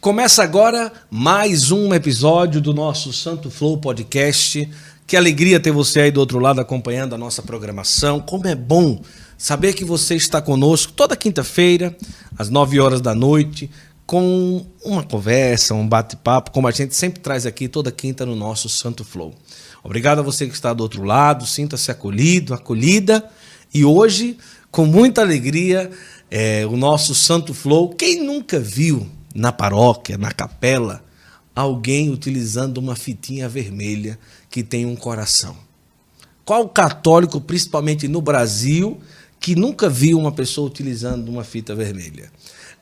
Começa agora mais um episódio do nosso Santo Flow Podcast. Que alegria ter você aí do outro lado acompanhando a nossa programação. Como é bom saber que você está conosco toda quinta-feira, às 9 horas da noite, com uma conversa, um bate-papo, como a gente sempre traz aqui toda quinta no nosso Santo Flow. Obrigado a você que está do outro lado, sinta-se acolhido, acolhida. E hoje, com muita alegria, é, o nosso Santo Flow. Quem nunca viu na paróquia, na capela, alguém utilizando uma fitinha vermelha que tem um coração? Qual católico, principalmente no Brasil, que nunca viu uma pessoa utilizando uma fita vermelha?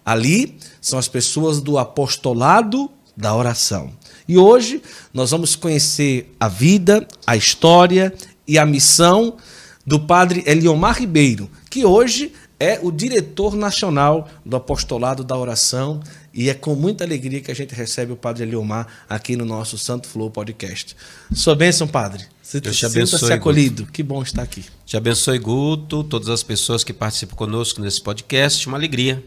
Ali são as pessoas do apostolado da oração. E hoje nós vamos conhecer a vida, a história e a missão do padre Eliomar Ribeiro, que hoje é o diretor nacional do apostolado da oração e é com muita alegria que a gente recebe o Padre Eliomar aqui no nosso Santo Flow Podcast. Sua bênção, Padre. Deus te abençoe, acolhido. Guto. Que bom estar aqui. Te abençoe, Guto, todas as pessoas que participam conosco nesse podcast. Uma alegria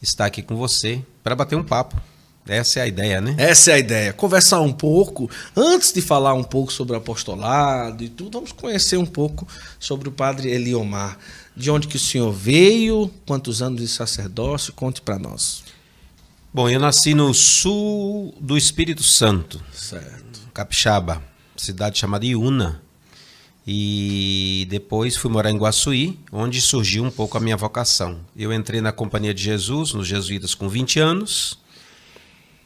estar aqui com você para bater um papo. Essa é a ideia, né? Essa é a ideia. Conversar um pouco, antes de falar um pouco sobre o apostolado e tudo, vamos conhecer um pouco sobre o Padre Eliomar. De onde que o senhor veio? Quantos anos de sacerdócio? Conte para nós. Bom, eu nasci no sul do Espírito Santo. Certo. Capixaba, cidade chamada Iuna. E depois fui morar em Guaçuí, onde surgiu um pouco a minha vocação. Eu entrei na Companhia de Jesus, nos Jesuítas, com 20 anos.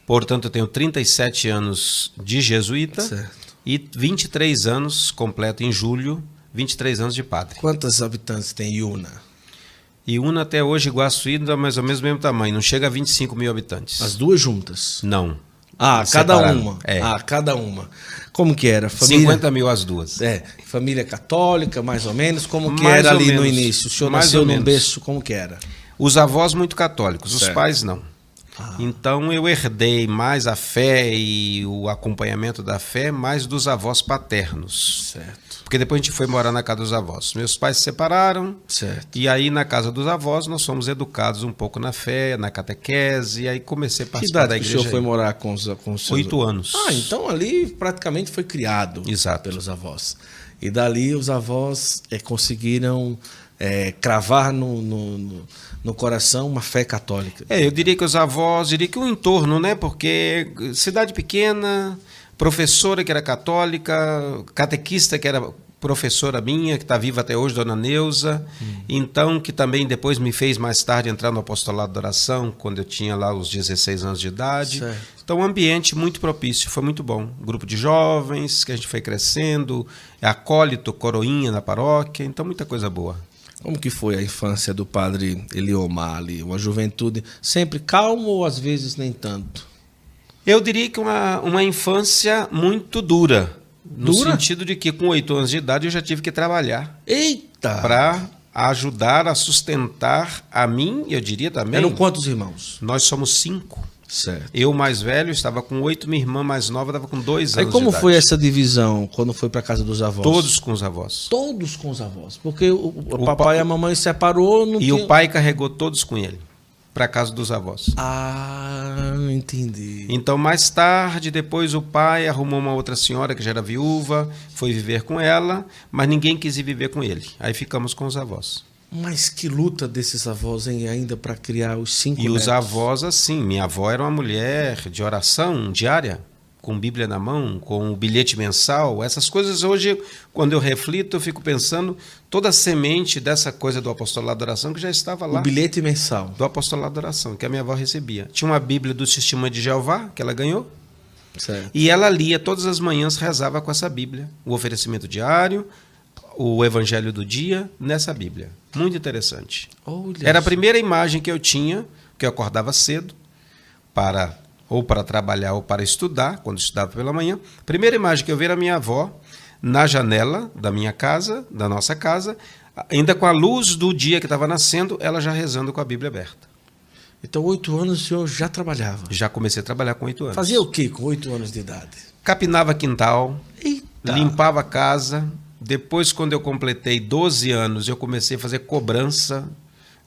Portanto, eu tenho 37 anos de jesuíta certo. e 23 anos, completo em julho, 23 anos de padre. Quantos habitantes tem Iuna? Iuna até hoje, Iguaçuí, dá mais ou menos o mesmo tamanho, não chega a 25 mil habitantes. As duas juntas? Não. Ah, cada Separado. uma. É. Ah, cada uma. Como que era? Família... 50 mil as duas. É, família católica, mais ou menos. Como que Mais era ali no menos. início? O senhor Mais nasceu num berço, como que era? Os avós muito católicos, Certo. os pais não. Ah. Então eu herdei mais a fé e o acompanhamento da fé mais dos avós paternos. Certo. Porque depois a gente foi morar na casa dos avós. Meus pais se separaram, Certo. E aí, na casa dos avós, nós fomos educados um pouco na fé, na catequese, e aí comecei a Que participar idade da que o igreja. senhor foi morar com os, com os seus... Oito anos. Ah, então ali praticamente foi criado Exato. pelos avós. E dali os avós eh, conseguiram eh, cravar no, no, no- no coração uma fé católica. É, eu diria que os avós, diria que o entorno, né? Porque cidade pequena, professora que era católica, catequista que era professora minha, que está viva até hoje, dona Neuza, então que também depois me fez mais tarde entrar no apostolado da oração, quando eu tinha lá os 16 anos de idade. Certo. Então, um ambiente muito propício, foi muito bom. Grupo de jovens, que a gente foi crescendo, acólito, coroinha na paróquia, então muita coisa boa. Como que foi a infância do padre Eliomar ali? Uma juventude sempre calma ou às vezes nem tanto? Eu diria que uma, uma infância muito dura. No Dura? sentido de que com oito anos de idade eu já tive que trabalhar Eita! para ajudar a sustentar a mim, eu diria também. Eram quantos irmãos? Nós somos cinco. Certo. Eu mais velho estava com oito, minha irmã mais nova estava com dois anos. como de foi essa divisão quando foi para casa dos avós? Todos com os avós. Todos com os avós. Porque o, o papai pa- e a mamãe separou, E tinha... o pai carregou todos com ele para casa dos avós. Ah, entendi. Então, mais tarde, depois o pai arrumou uma outra senhora que já era viúva, foi viver com ela, mas ninguém quis ir viver com ele. Aí ficamos com os avós. Mas que luta desses avós hein, ainda para criar os cinco E os netos. avós, assim, minha avó era uma mulher de oração diária, com Bíblia na mão, com o bilhete mensal. Essas coisas hoje, quando eu reflito, eu fico pensando toda a semente dessa coisa do apostolado da oração que já estava lá. O bilhete mensal. Do apostolado da oração, que a minha avó recebia. Tinha uma Bíblia do Sistema de Jeová, que ela ganhou, Certo. e ela lia todas as manhãs, rezava com essa Bíblia. O oferecimento diário, o evangelho do dia, nessa Bíblia. Muito interessante. Olha Era a primeira imagem que eu tinha, que eu acordava cedo, para ou para trabalhar ou para estudar, quando estudava pela manhã. Primeira imagem que eu vi era minha avó na janela da minha casa, da nossa casa, ainda com a luz do dia que estava nascendo, ela já rezando com a Bíblia aberta. Então, oito anos o senhor já trabalhava. Já comecei a trabalhar com oito anos. Fazia o que com oito anos de idade? Capinava quintal, Eita. limpava a casa. Depois, quando eu completei 12 anos, eu comecei a fazer cobrança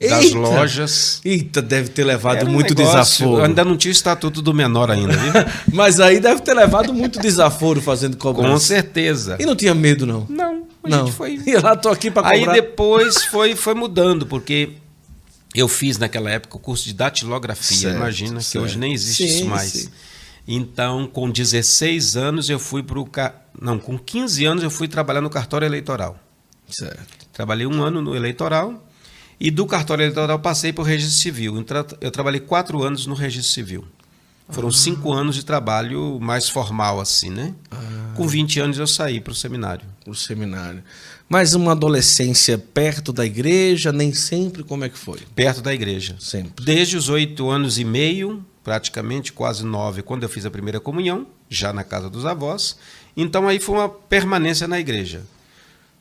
das Eita! lojas. Eita, deve ter levado um muito negócio- desaforo. Eu ainda não tinha o estatuto do menor ainda, viu? Mas aí deve ter levado muito desaforo fazendo Com cobrança. certeza. E não tinha medo, não? Não, a não. gente foi. E lá tô aqui Aí cobrar. depois foi, foi mudando, porque eu fiz naquela época o curso de datilografia. Certo, Imagina que certo. hoje nem existe Sim, isso mais. sim. Então, com 16 anos, eu fui para o. Não, com 15 anos, eu fui trabalhar no cartório eleitoral. Certo. Trabalhei um ano no eleitoral e do cartório eleitoral passei para o registro civil. Eu tra- Eu trabalhei quatro anos no registro civil. Foram cinco anos de trabalho mais formal, assim, né? Com 20 anos eu saí para o seminário. O seminário. Mas uma adolescência perto da igreja, nem sempre como é que foi? Perto da igreja. Sempre. Desde os oito anos e meio, praticamente quase nove, quando eu fiz a primeira comunhão, já na casa dos avós. Então aí foi uma permanência na igreja.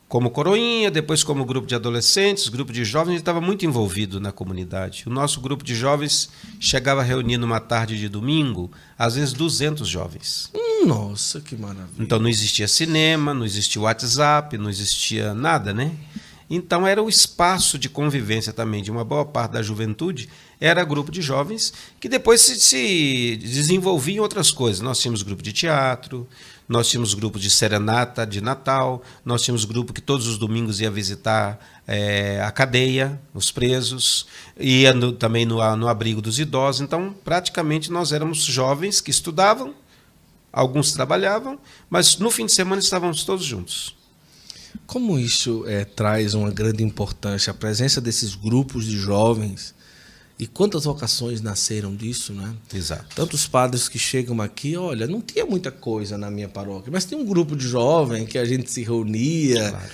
Como coroinha, depois como grupo de adolescentes, grupo de jovens, a gente estava muito envolvido na comunidade. O nosso grupo de jovens chegava a reunir numa tarde de domingo, às vezes 200 jovens. Nossa, que maravilha. Então não existia cinema, não existia WhatsApp, não existia nada, né? Então era o espaço de convivência também de uma boa parte da juventude, era grupo de jovens que depois se, se desenvolvia em outras coisas. Nós tínhamos grupo de teatro, nós tínhamos grupo de serenata de Natal, nós tínhamos grupo que todos os domingos ia visitar eh, a cadeia, os presos, ia no- também no, no abrigo dos idosos. Então praticamente nós éramos jovens que estudavam, Alguns trabalhavam, mas no fim de semana estávamos todos juntos. Como isso eh, traz uma grande importância, a presença desses grupos de jovens e quantas vocações nasceram disso, né? Exato. Tantos padres que chegam aqui, olha, não tinha muita coisa na minha paróquia, mas tem um grupo de jovem que a gente se reunia Claro.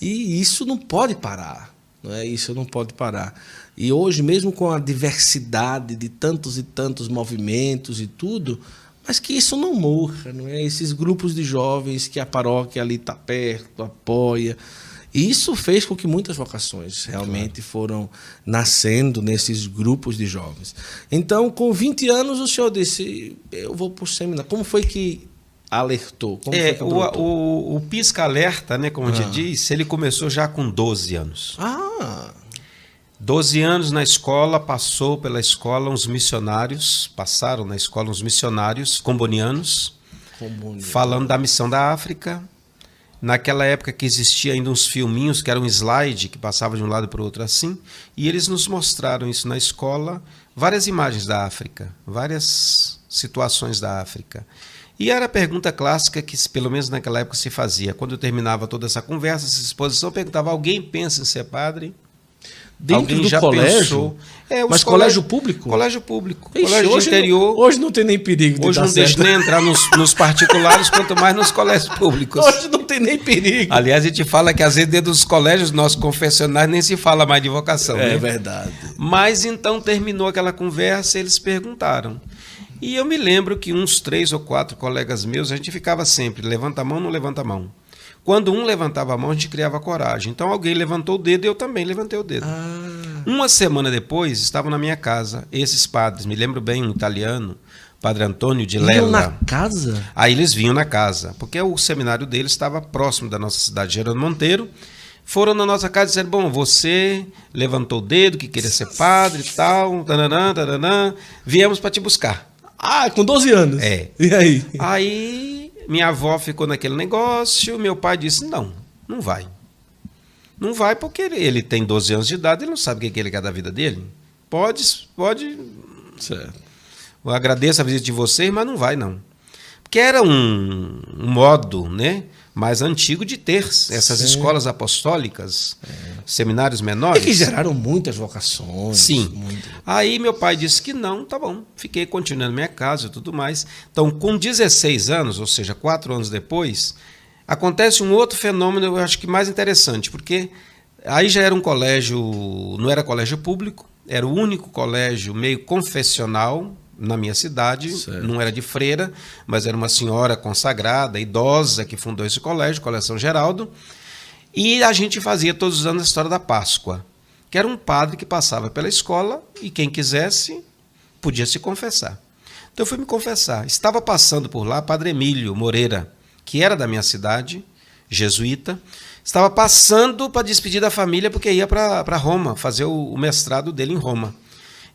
e isso não pode parar, não é? Isso não pode parar. E hoje, mesmo com a diversidade de tantos e tantos movimentos e tudo, mas que isso não morra, não é? Esses grupos de jovens que a paróquia ali está perto, apoia. E isso fez com que muitas vocações realmente foram nascendo nesses grupos de jovens. Então, com 20 anos, o senhor disse: Eu vou para o seminário. Como foi que alertou? Como É, que o, o, o pisca-alerta, né, como a Ah. gente diz, ele começou já com 12 anos. Ah, 12 anos na escola, passou pela escola uns missionários, passaram na escola uns missionários combonianos, falando da missão da África. Naquela época que existia ainda uns filminhos que era um slide que passava de um lado para o outro assim, e eles nos mostraram isso na escola, várias imagens da África, várias situações da África. E era a pergunta clássica que, pelo menos naquela época, se fazia. Quando eu terminava toda essa conversa, essa exposição, perguntava: alguém pensa em ser padre? Dentro Alguém do já colégio? pensou? É, Mas colégio público? Colégio público. Ixi, colégio hoje, interior. Hoje não tem nem perigo de Hoje não deixa certo. nem entrar nos, nos particulares, quanto mais nos colégios públicos. Hoje não tem nem perigo. Aliás, a gente fala que às vezes dentro dos colégios nossos confessionais nem se fala mais de vocação. É né? verdade. Mas então terminou aquela conversa e eles perguntaram. E eu me lembro que uns três ou quatro colegas meus, a gente ficava sempre, levanta a mão, não levanta a mão. Quando um levantava a mão, a gente criava coragem. Então alguém levantou o dedo e eu também levantei o dedo. Ah, Uma semana depois, estavam na minha casa esses padres, me lembro bem, um italiano, Padre Antônio de Lela. na casa? Aí eles vinham na casa, porque o seminário deles estava próximo da nossa cidade, Gerando Monteiro. Foram na nossa casa e disseram: Bom, você levantou o dedo que queria ser padre e tal, tananã, tananã, viemos para te buscar. Ah, com 12 anos? É. E aí? Aí minha avó ficou naquele negócio, meu pai disse: Não, não vai. Não vai porque ele, ele tem 12 anos de idade, ele não sabe o que que ele quer da vida dele. Pode, pode Certo. eu agradeço a visita de vocês, mas não vai não. Porque era um, um modo, né, mais antigo de ter essas Sim. escolas apostólicas, seminários É menores. que geraram muitas vocações. Sim. muito. Aí meu pai disse que não, tá bom. Fiquei continuando minha casa e tudo mais. Então, com 16 anos, ou seja, quatro anos depois, acontece um outro fenômeno, eu acho que mais interessante, porque aí já era um colégio, não era colégio público, era o único colégio meio confessional na minha cidade, Certo. não era de freira, mas era uma senhora consagrada, idosa, que fundou esse colégio, Colégio São Geraldo. E a gente fazia todos os anos a história da Páscoa, que era um padre que passava pela escola e quem quisesse podia se confessar. Então eu fui me confessar. Estava passando por lá Padre Emílio Moreira, que era da minha cidade, jesuíta, estava passando para despedir da família porque ia para Roma, fazer o, o mestrado dele em Roma.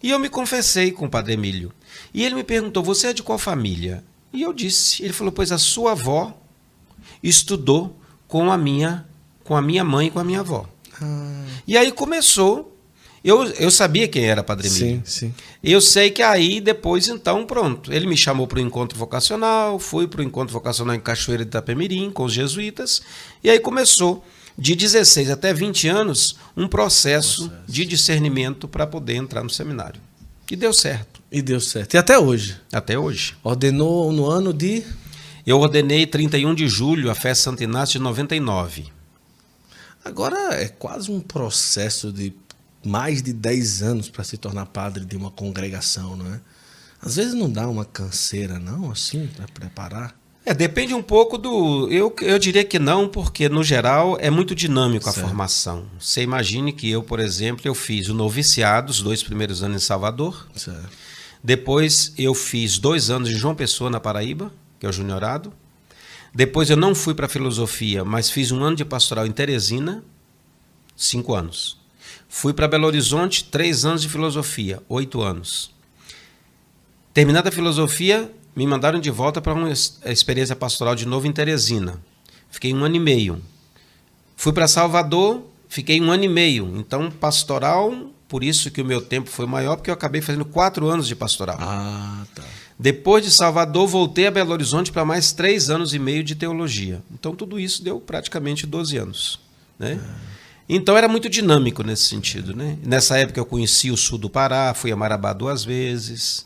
E eu me confessei com o Padre Emílio. E ele me perguntou: Você é de qual família? E eu disse: Ele falou, Pois a sua avó estudou com a minha, com a minha mãe e com a minha avó. Ah. E aí começou. Eu, eu sabia quem era Padre Emílio. Sim, sim. Eu sei que aí depois, então, pronto. Ele me chamou para o encontro vocacional, fui para o encontro vocacional em Cachoeira de Itapemirim, com os jesuítas, e aí começou de 16 até 20 anos, um processo, processo. de discernimento para poder entrar no seminário. E deu certo. E deu certo. E até hoje? Até hoje. Ordenou no ano de? Eu ordenei 31 de julho, a festa Santo Inácio de 99. Agora é quase um processo de mais de 10 anos para se tornar padre de uma congregação, não é? Às vezes não dá uma canseira, não, assim, para preparar? É, depende um pouco do. Eu, eu diria que não, porque no geral é muito dinâmico certo. a formação. Você imagine que eu, por exemplo, eu fiz o noviciado, os dois primeiros anos em Salvador. Certo. Depois eu fiz dois anos em João Pessoa, na Paraíba, que é o juniorado. Depois eu não fui para filosofia, mas fiz um ano de pastoral em Teresina, cinco anos. Fui para Belo Horizonte, três anos de filosofia, oito anos. Terminada a filosofia, me mandaram de volta para uma experiência pastoral de novo em Teresina. Fiquei um ano e meio. Fui para Salvador, fiquei um ano e meio. Então, pastoral, por isso que o meu tempo foi maior, porque eu acabei fazendo quatro anos de pastoral. Ah, tá. Depois de Salvador, voltei a Belo Horizonte para mais três anos e meio de teologia. Então, tudo isso deu praticamente 12 anos. Né? Ah. Então, era muito dinâmico nesse sentido. Né? Nessa época, eu conheci o sul do Pará, fui a Marabá duas vezes.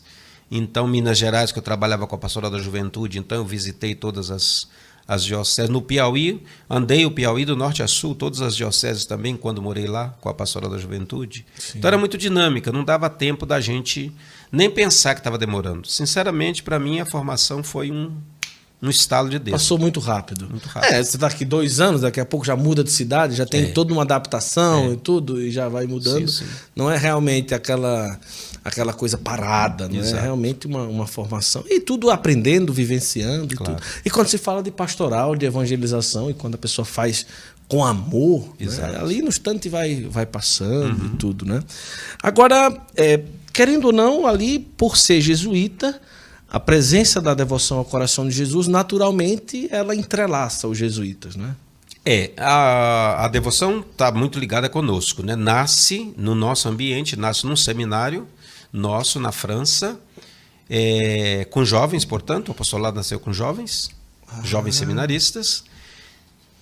Então, Minas Gerais, que eu trabalhava com a Pastoral da Juventude, então eu visitei todas as, as dioceses. No Piauí, andei o Piauí do norte a sul, todas as dioceses também, quando morei lá com a Pastoral da Juventude. Sim. Então era muito dinâmica, não dava tempo da gente nem pensar que estava demorando. Sinceramente, para mim, a formação foi um, no estalo de Deus. Passou muito rápido. Muito rápido. É, você está aqui dois anos, daqui a pouco já muda de cidade, já tem é. toda uma adaptação é. e tudo, e já vai mudando. Sim, sim. Não é realmente aquela, aquela coisa parada, não é realmente uma, uma formação. E tudo aprendendo, vivenciando claro. e tudo. E quando se fala de pastoral, de evangelização, e quando a pessoa faz com amor, né? ali no instante vai, vai passando uhum. e tudo, né? Agora, é, querendo ou não, ali, por ser jesuíta, a presença da devoção ao coração de Jesus, naturalmente, ela entrelaça os jesuítas, né? É, a, a devoção está muito ligada conosco, né? Nasce no nosso ambiente, nasce num seminário nosso na França, é, com jovens, portanto, o apostolado nasceu com jovens, ah. jovens seminaristas,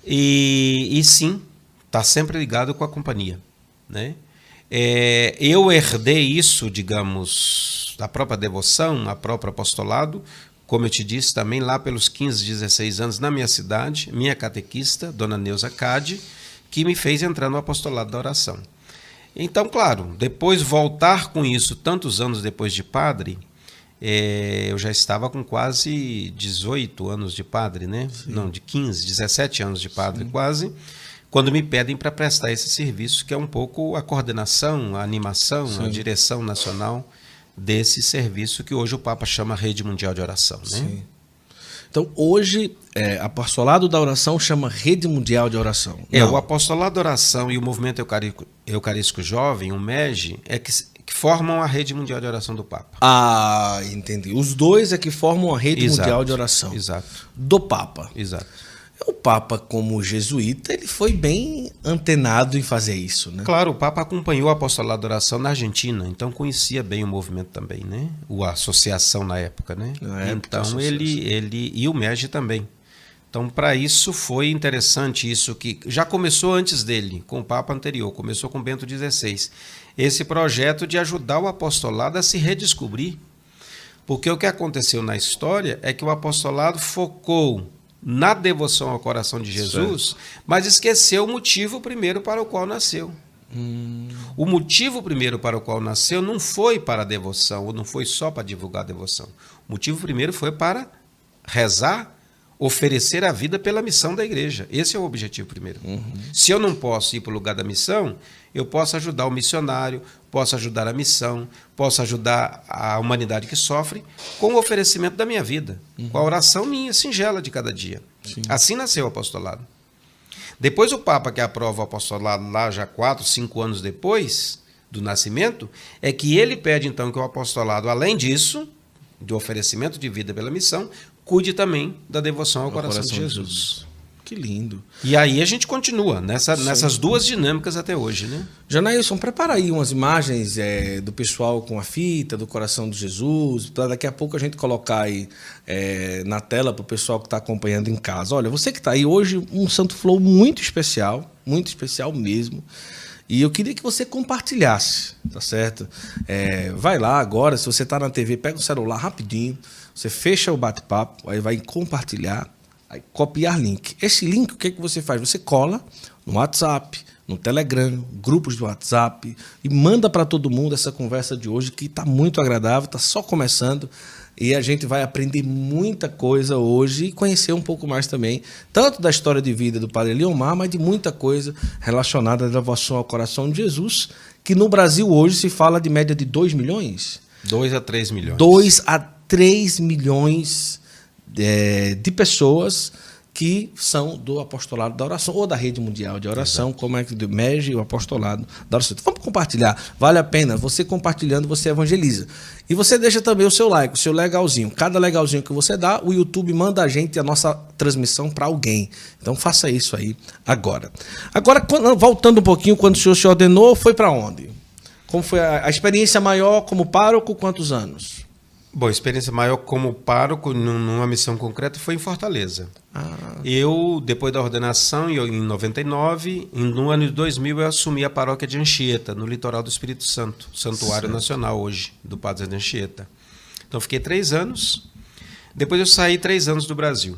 e, e sim, está sempre ligado com a companhia, né? É, eu herdei isso, digamos, da própria devoção, a próprio apostolado, como eu te disse também lá pelos 15, 16 anos na minha cidade, minha catequista, dona Neuza Cade, que me fez entrar no apostolado da oração. Então, claro, depois voltar com isso, tantos anos depois de padre, é, eu já estava com quase 18 anos de padre, né? Sim. Não, de 15, 17 anos de padre Sim. quase quando me pedem para prestar esse serviço, que é um pouco a coordenação, a animação, Sim. a direção nacional desse serviço que hoje o Papa chama Rede Mundial de Oração. Né? Sim. Então, hoje, é, apostolado da oração chama Rede Mundial de Oração. É, o apostolado da oração e o movimento eucarístico, eucarístico jovem, o MEG, é que, que, formam a Rede Mundial de Oração do Papa. Ah, entendi. Os dois é que formam a Rede exato, Mundial de Oração. Exato. Do Papa. Exato. O Papa, como jesuíta, ele foi bem antenado em fazer isso, né? Claro, o Papa acompanhou a apostolado da oração na Argentina, então conhecia bem o movimento também, né? O a associação na época, né? Na época, então ele, ele e o MEG também. Então, para isso foi interessante isso que já começou antes dele, com o Papa anterior, começou com Bento XVI. Esse projeto de ajudar o apostolado a se redescobrir. Porque o que aconteceu na história é que o apostolado focou na devoção ao coração de Jesus, certo. mas esqueceu o motivo primeiro para o qual nasceu. Hum. O motivo primeiro para o qual nasceu não foi para a devoção, ou não foi só para divulgar a devoção. O motivo primeiro foi para rezar, oferecer a vida pela missão da igreja. Esse é o objetivo primeiro. Uhum. Se eu não posso ir para o lugar da missão, eu posso ajudar o missionário, posso ajudar a missão, posso ajudar a humanidade que sofre com o oferecimento da minha vida, uhum. com a oração minha, singela de cada dia. Sim. Assim nasceu o apostolado. Depois o Papa que aprova o apostolado lá já quatro, cinco anos depois do nascimento, é que ele pede então que o apostolado, além disso, do oferecimento de vida pela missão, cuide também da devoção ao, coração, coração, de Jesus. De Jesus. Que lindo. E aí a gente continua nessa, nessas duas dinâmicas até hoje, né? Janailson, prepara aí umas imagens é, do pessoal com a fita, do coração de Jesus, para daqui a pouco a gente colocar aí é, na tela para o pessoal que está acompanhando em casa. Olha, você que está aí hoje, um Santo Flow muito especial, muito especial mesmo. E eu queria que você compartilhasse, tá certo? É, vai lá agora, se você está na TV, pega o celular rapidinho, você fecha o bate-papo, aí vai compartilhar Aí, copiar link. Esse link, o que, é que você faz? Você cola no WhatsApp, no Telegram, grupos de WhatsApp e manda para todo mundo essa conversa de hoje que está muito agradável, está só começando e a gente vai aprender muita coisa hoje e conhecer um pouco mais também, tanto da história de vida do Padre Leomar, mas de muita coisa relacionada à devoção ao coração de Jesus, que no Brasil hoje se fala de média de 2 milhões. 2 a 3 milhões. 2 a 3 milhões é, de pessoas que são do apostolado da oração, ou da rede mundial de oração, Exato. como é que do MEG, o apostolado da oração. Então, vamos compartilhar, vale a pena. Você compartilhando, você evangeliza. E você deixa também o seu like, o seu legalzinho. Cada legalzinho que você dá, o YouTube manda a gente a nossa transmissão para alguém. Então faça isso aí agora. Agora, voltando um pouquinho, quando o senhor se ordenou, foi para onde? Como foi a, a experiência maior como pároco? Quantos anos? Bom, experiência maior como pároco numa missão concreta foi em Fortaleza. Ah. Eu, depois da ordenação, em 99, no ano de 2000, eu assumi a paróquia de Anchieta, no litoral do Espírito Santo, santuário certo. nacional hoje, do Padre de Anchieta. Então, fiquei três anos. Depois eu saí três anos do Brasil.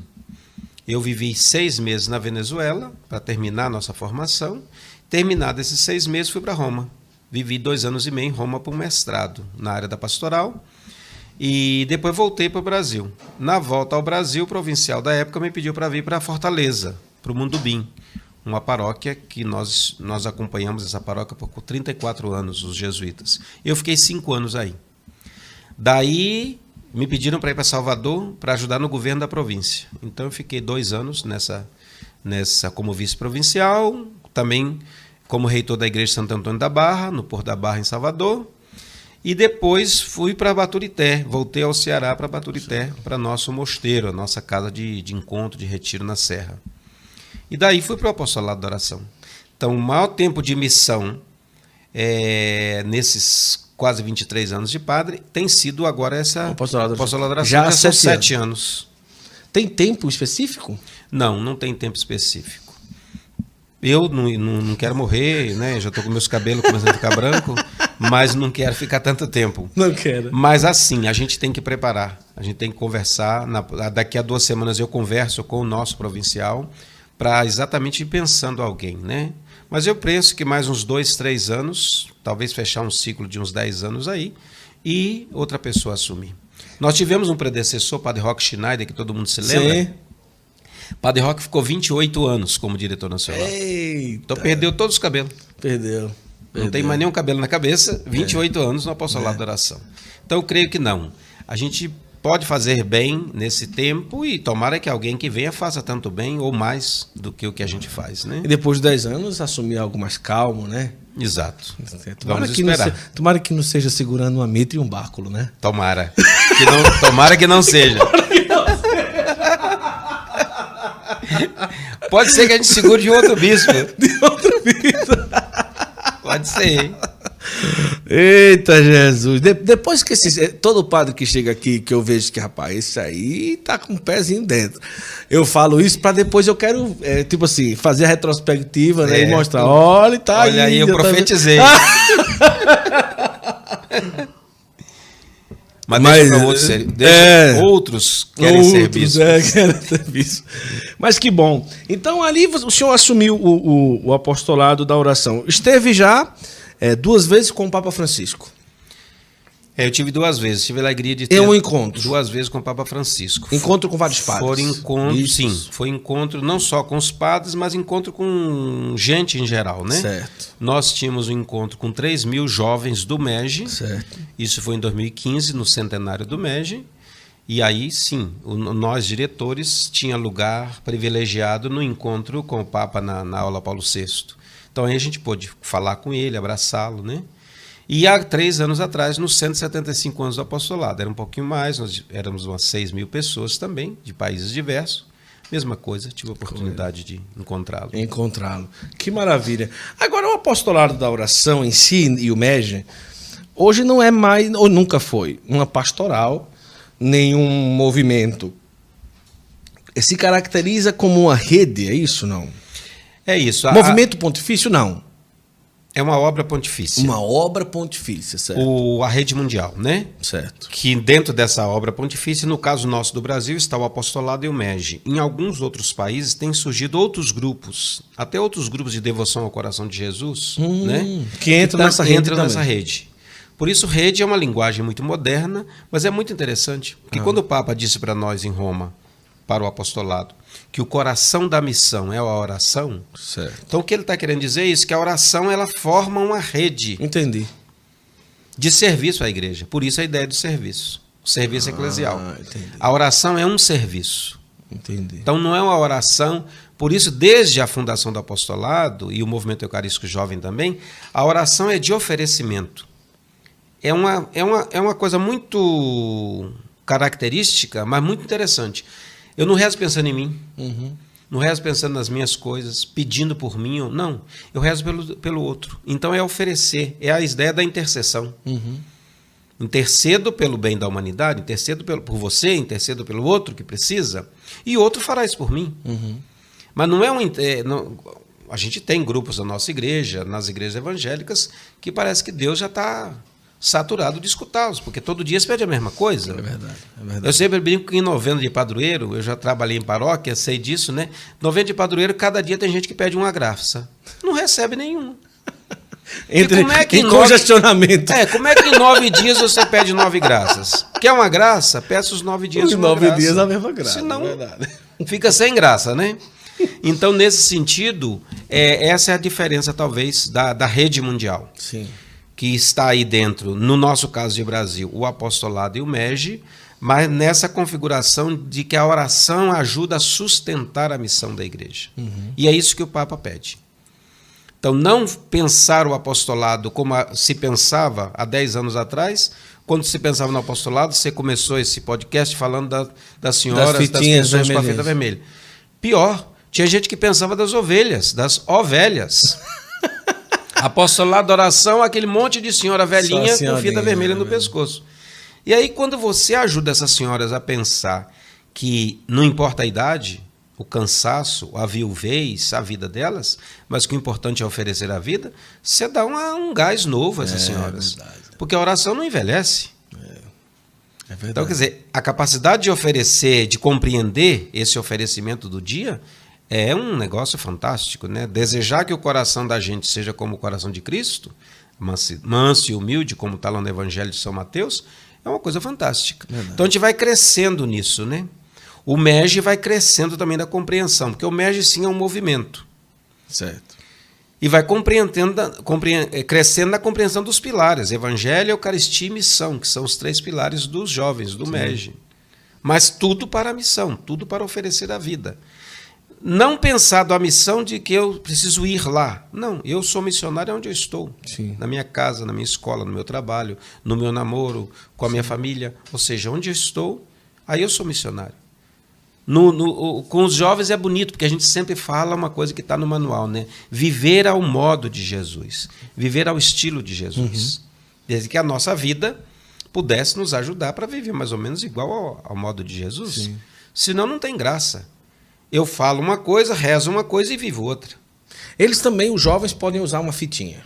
Eu vivi seis meses na Venezuela, para terminar a nossa formação. Terminado esses seis meses, fui para Roma. Vivi dois anos e meio em Roma para um mestrado na área da pastoral e depois voltei para o Brasil. Na volta ao Brasil, o provincial da época me pediu para vir para Fortaleza, para o Mundubim, uma paróquia que nós, nós acompanhamos essa paróquia por 34 anos, os jesuítas. Eu fiquei cinco anos aí. Daí me pediram para ir para Salvador para ajudar no governo da província. Então eu fiquei dois anos nessa, nessa como vice-provincial, também como reitor da Igreja Santo Antônio da Barra, no Porto da Barra, em Salvador. E depois fui para Baturité, voltei ao Ceará para Baturité, para nosso mosteiro, a nossa casa de, de encontro, de retiro na Serra. E daí fui para o apostolado da oração. Então, o maior tempo de missão é, nesses quase 23 anos de padre tem sido agora essa apostolado, apostolado da oração. Já, já são sete anos. anos. Tem tempo específico? Não, não tem tempo específico. Eu não, não, não, quero morrer, né? Já estou com meus cabelos começando a ficar branco, mas não quero ficar tanto tempo. Não quero. Mas assim, a gente tem que preparar, a gente tem que conversar. Na, daqui a duas semanas eu converso com o nosso provincial para exatamente ir pensando alguém, né? Mas eu penso que mais uns dois, três anos, talvez fechar um ciclo de uns dez anos aí, e outra pessoa assumir. Nós tivemos um predecessor, Padre Rock Schneider, que todo mundo se lembra. Sim Padre Rock ficou 28 anos como diretor nacional. Eita. Então perdeu todos os cabelos. Perdeu. Perdeu. Não tem mais nenhum cabelo na cabeça, 28 é. anos no apostolado é. da oração. Então eu creio que não. A gente pode fazer bem nesse tempo e tomara que alguém que venha faça tanto bem ou mais do que o que a gente faz, né? E depois de 10 anos assumir algo mais calmo, né? Exato. Tomara Vamos que, esperar. Não se, tomara que não seja segurando uma mitra e um báculo, né? Tomara. Que não, tomara que não seja. Pode ser que a gente segure de outro bispo. De outro bispo. Pode ser. Eita Jesus! De, depois que esse, todo padre que chega aqui, que eu vejo que, rapaz, esse aí tá com um pezinho dentro. Eu falo isso para depois eu quero, é, tipo assim, fazer a retrospectiva né, e mostrar. Olha, tá Olha aí. aí eu profetizei. Mas, Mas deixa outros, deixa é, outros querem outros, ser bispos. É, querem ser bispos. Mas que bom. Então ali o senhor assumiu o, o, o apostolado da oração. Esteve já é, duas vezes com o Papa Francisco. É, eu tive duas vezes. Tive a alegria de ter um encontro. duas vezes com o Papa Francisco. Encontro com vários padres. Foi encontro, sim. Foi encontro não só com os padres, mas encontro com gente em geral, né? Certo. Nós tínhamos um encontro com 3 mil jovens do MEG. Certo. Isso foi em 2015, no centenário do MEG. E aí, sim, o, nós diretores tinha lugar privilegiado no encontro com o Papa na, na aula Paulo VI. Então aí a gente pôde falar com ele, abraçá-lo, né? E há três anos atrás, nos 175 anos do apostolado, era um pouquinho mais, nós éramos umas 6 mil pessoas também, de países diversos. Mesma coisa, tive a oportunidade de encontrá-lo. Encontrá-lo. Que maravilha. Agora, o apostolado da oração em si e o MEG, hoje não é mais, ou nunca foi, uma pastoral nenhum movimento. Se caracteriza como uma rede, é isso não? É isso. A, movimento pontifício, não. É uma obra pontifícia. Uma obra pontifícia, certo. O, a rede mundial, né? Certo. Que dentro dessa obra pontifícia, no caso nosso do Brasil, está o apostolado e o MEG. Em alguns outros países têm surgido outros grupos, até outros grupos de devoção ao coração de Jesus, hum, né? Que entram que nessa rede. nessa rede. Por isso, rede é uma linguagem muito moderna, mas é muito interessante. Porque ah. quando o Papa disse para nós em Roma, para o apostolado, que o coração da missão é a oração, certo. então o que ele está querendo dizer é isso, que a oração ela forma uma rede. Entendi. De serviço à igreja. Por isso a ideia do serviço. O serviço ah, eclesial. Entendi. A oração é um serviço. Entendi. Então não é uma oração. Por isso, desde a fundação do apostolado e o movimento eucarístico jovem também, a oração é de oferecimento é uma, é uma, é uma coisa muito característica, mas muito interessante. Eu não rezo pensando em mim. Uhum. Não rezo pensando nas minhas coisas, pedindo por mim. Não. Eu rezo pelo, pelo outro. Então é oferecer. É a ideia da intercessão. Uhum. Intercedo pelo bem da humanidade, intercedo pelo, por você, intercedo pelo outro que precisa, e outro fará isso por mim. Uhum. Mas não é um. É, não, a gente tem grupos na nossa igreja, nas igrejas evangélicas, que parece que Deus já está saturado de escutá-los, porque todo dia se pede a mesma coisa. É verdade, é verdade. Eu sempre brinco que em novena de padroeiro, eu já trabalhei em paróquia, sei disso, né? Novena de padroeiro, cada dia tem gente que pede uma graça. Não recebe nenhuma. Entre, como é que em nove, congestionamento. É, como é que em nove dias você pede nove graças? Quer uma graça? Peça os nove dias. Os nove graça. dias a mesma graça. Senão, é fica sem graça, né? Então, nesse sentido, é, essa é a diferença, talvez, da, da rede mundial. Sim que está aí dentro, no nosso caso de Brasil, o apostolado e o MEG, mas nessa configuração de que a oração ajuda a sustentar a missão da igreja. Uhum. E é isso que o Papa pede. Então, não pensar o apostolado como se pensava há 10 anos atrás, quando se pensava no apostolado, você começou esse podcast falando da, das senhoras, das, das pessoas com a fita vermelha. Pior, tinha gente que pensava das ovelhas, das ovelhas. Apostolado da oração, aquele monte de senhora velhinha com fita vermelha no né, pescoço. E aí, quando você ajuda essas senhoras a pensar que não importa a idade, o cansaço, a viuvez, a vida delas, mas que o importante é oferecer a vida, você dá uma, um gás novo a essas é, senhoras. Verdade. Porque a oração não envelhece. É, é então, quer dizer, a capacidade de oferecer, de compreender esse oferecimento do dia, é um negócio fantástico, né? Desejar que o coração da gente seja como o coração de Cristo, manso e humilde, como está lá no Evangelho de São Mateus, é uma coisa fantástica. Verdade. Então a gente vai crescendo nisso, né? O MEG vai crescendo também da compreensão, porque o MEG sim é um movimento. Certo. E vai compreendendo, eh, crescendo na compreensão dos pilares, Evangelho, Eucaristia e Missão, que são os três pilares dos jovens, do sim. MEG. Mas tudo para a missão, tudo para oferecer a vida não pensado a missão de que eu preciso ir lá. Não, eu sou missionário onde eu estou. Sim. Na minha casa, na minha escola, no meu trabalho, no meu namoro, com a Sim. minha família. Ou seja, onde eu estou, aí eu sou missionário. No, no, com os jovens é bonito, porque a gente sempre fala uma coisa que está no manual, né? Viver ao modo de Jesus. Viver ao estilo de Jesus. Uhum. Desde que a nossa vida pudesse nos ajudar para viver mais ou menos igual ao, ao modo de Jesus. Sim. Senão não tem graça. Eu falo uma coisa, rezo uma coisa e vivo outra. Eles também, os jovens, podem usar uma fitinha.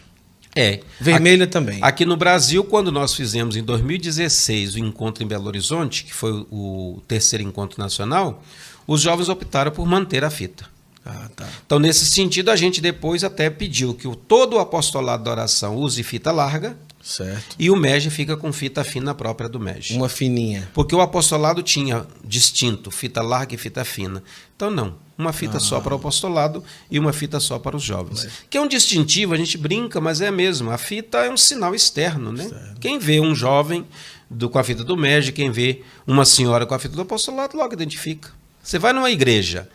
É. Vermelha aqui, também. Aqui no Brasil, quando nós fizemos em 2016 o encontro em Belo Horizonte, que foi o terceiro encontro nacional, os jovens optaram por manter a fita. Ah, tá. Então, nesse sentido, a gente depois até pediu que o, todo o apostolado da oração use fita larga Certo. E o MEG fica com fita fina própria do MEG. Uma fininha. Porque o apostolado tinha distinto, fita larga e fita fina. Então, não. Uma fita ah. só para o apostolado e uma fita só para os jovens. Que é um distintivo, a gente brinca, mas é mesmo. A fita é um sinal externo, né? Certo. Quem vê um jovem do, com a fita do MEG, quem vê uma senhora com a fita do apostolado logo identifica. Você vai numa igreja,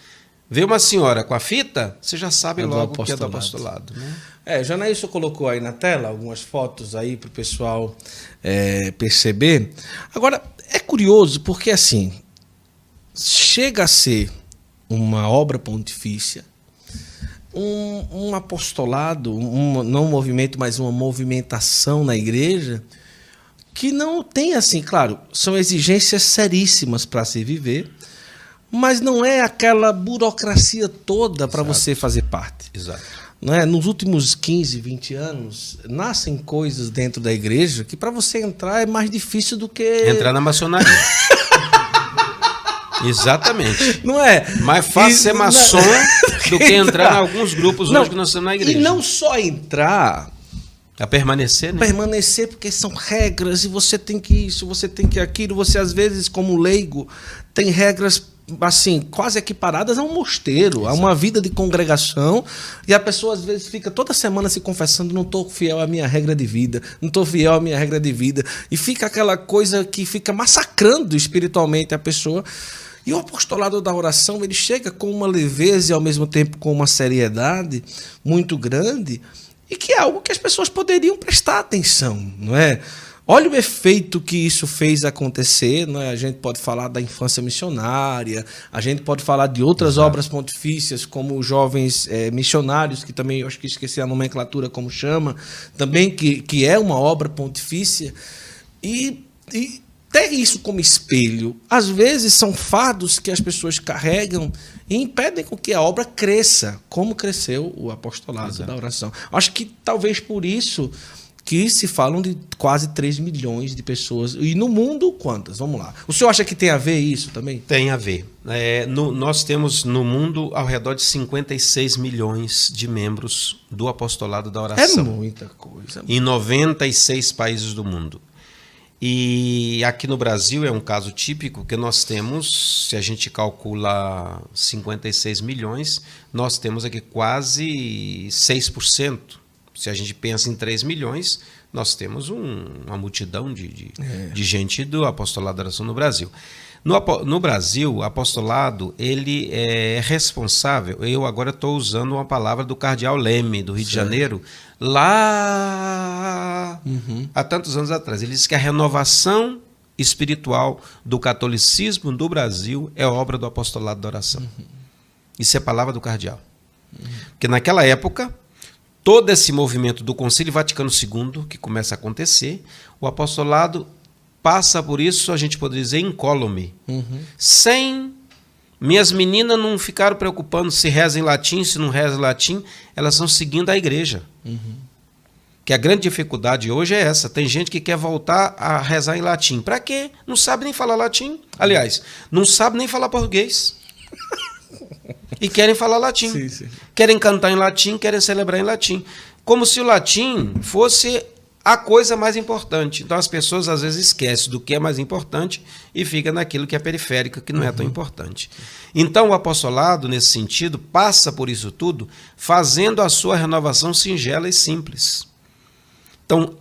vê uma senhora com a fita, você já sabe É logo que é do apostolado. Né? É, Janaílson colocou aí na tela algumas fotos aí para o pessoal é, perceber. Agora, é curioso porque assim, chega a ser uma obra pontifícia, um, um apostolado, um, não um movimento, mas uma movimentação na igreja, que não tem assim, claro, são exigências seríssimas para se viver, mas não é aquela burocracia toda para você fazer parte. Exato. Não é? Nos últimos 15, 20 anos, nascem coisas dentro da igreja que para você entrar é mais difícil do que. Entrar na maçonaria. Exatamente. Não é? Mais fácil ser não- maçom do que entrar entrar. em alguns grupos Não, hoje que nós estamos na igreja. E não só entrar, A permanecer, né? permanecer, porque são regras e você tem que isso, você tem que aquilo. Você, às vezes, como leigo, tem regras assim, quase equiparadas a um mosteiro, a uma vida de congregação. E a pessoa, às vezes, fica toda semana se confessando: não estou fiel à minha regra de vida, não estou fiel à minha regra de vida. E fica aquela coisa que fica massacrando espiritualmente a pessoa. E o apostolado da oração, ele chega com uma leveza e ao mesmo tempo com uma seriedade muito grande, e que é algo que as pessoas poderiam prestar atenção, não é? Olha o efeito que isso fez acontecer, não é? A gente pode falar da infância missionária, a gente pode falar de outras obras pontifícias, como os jovens eh, missionários, que também eu acho que esqueci a nomenclatura como chama, também que, que é uma obra pontifícia. E, e ter isso como espelho, às vezes são fardos que as pessoas carregam e impedem com que a obra cresça, como cresceu o apostolado Exato. da oração. Acho que talvez por isso que se falam de quase 3 milhões de pessoas. E no mundo, quantas? Vamos lá. O senhor acha que tem a ver isso também? Tem a ver. É, no- nós temos no mundo ao redor de 56 milhões de membros do apostolado da É oração. muita coisa. em 96 países do mundo. E aqui no Brasil é um caso típico que nós temos, se a gente calcula 56 milhões, nós temos aqui quase 6%. Se a gente pensa em 3 milhões, nós temos um- uma multidão de, de, de gente do apostolado da oração no Brasil. No, no Brasil, o apostolado ele é responsável. Eu agora estou usando uma palavra do cardeal Leme, do Rio de Janeiro, lá há tantos anos atrás. Ele disse que a renovação espiritual do catolicismo no Brasil é obra do apostolado da oração. Isso é palavra do cardeal. Porque naquela época, todo esse movimento do Concílio Vaticano II, que começa a acontecer, o apostolado passa por isso, a gente poderia dizer, incólume. Uhum. Sem. Minhas meninas não ficaram preocupando se reza em latim, se não reza em latim, elas estão seguindo a igreja. Que a grande dificuldade hoje é essa. Tem gente que quer voltar a rezar em latim. Para quê? Não sabe nem falar latim. Aliás, não sabe nem falar português. E querem falar latim. Sim, sim. Querem cantar em latim, querem celebrar em latim. Como se o latim fosse a coisa mais importante. Então as pessoas às vezes esquecem do que é mais importante e fica naquilo que é periférico, que não é tão importante. Então o apostolado, nesse sentido, passa por isso tudo, fazendo a sua renovação singela e simples. Então,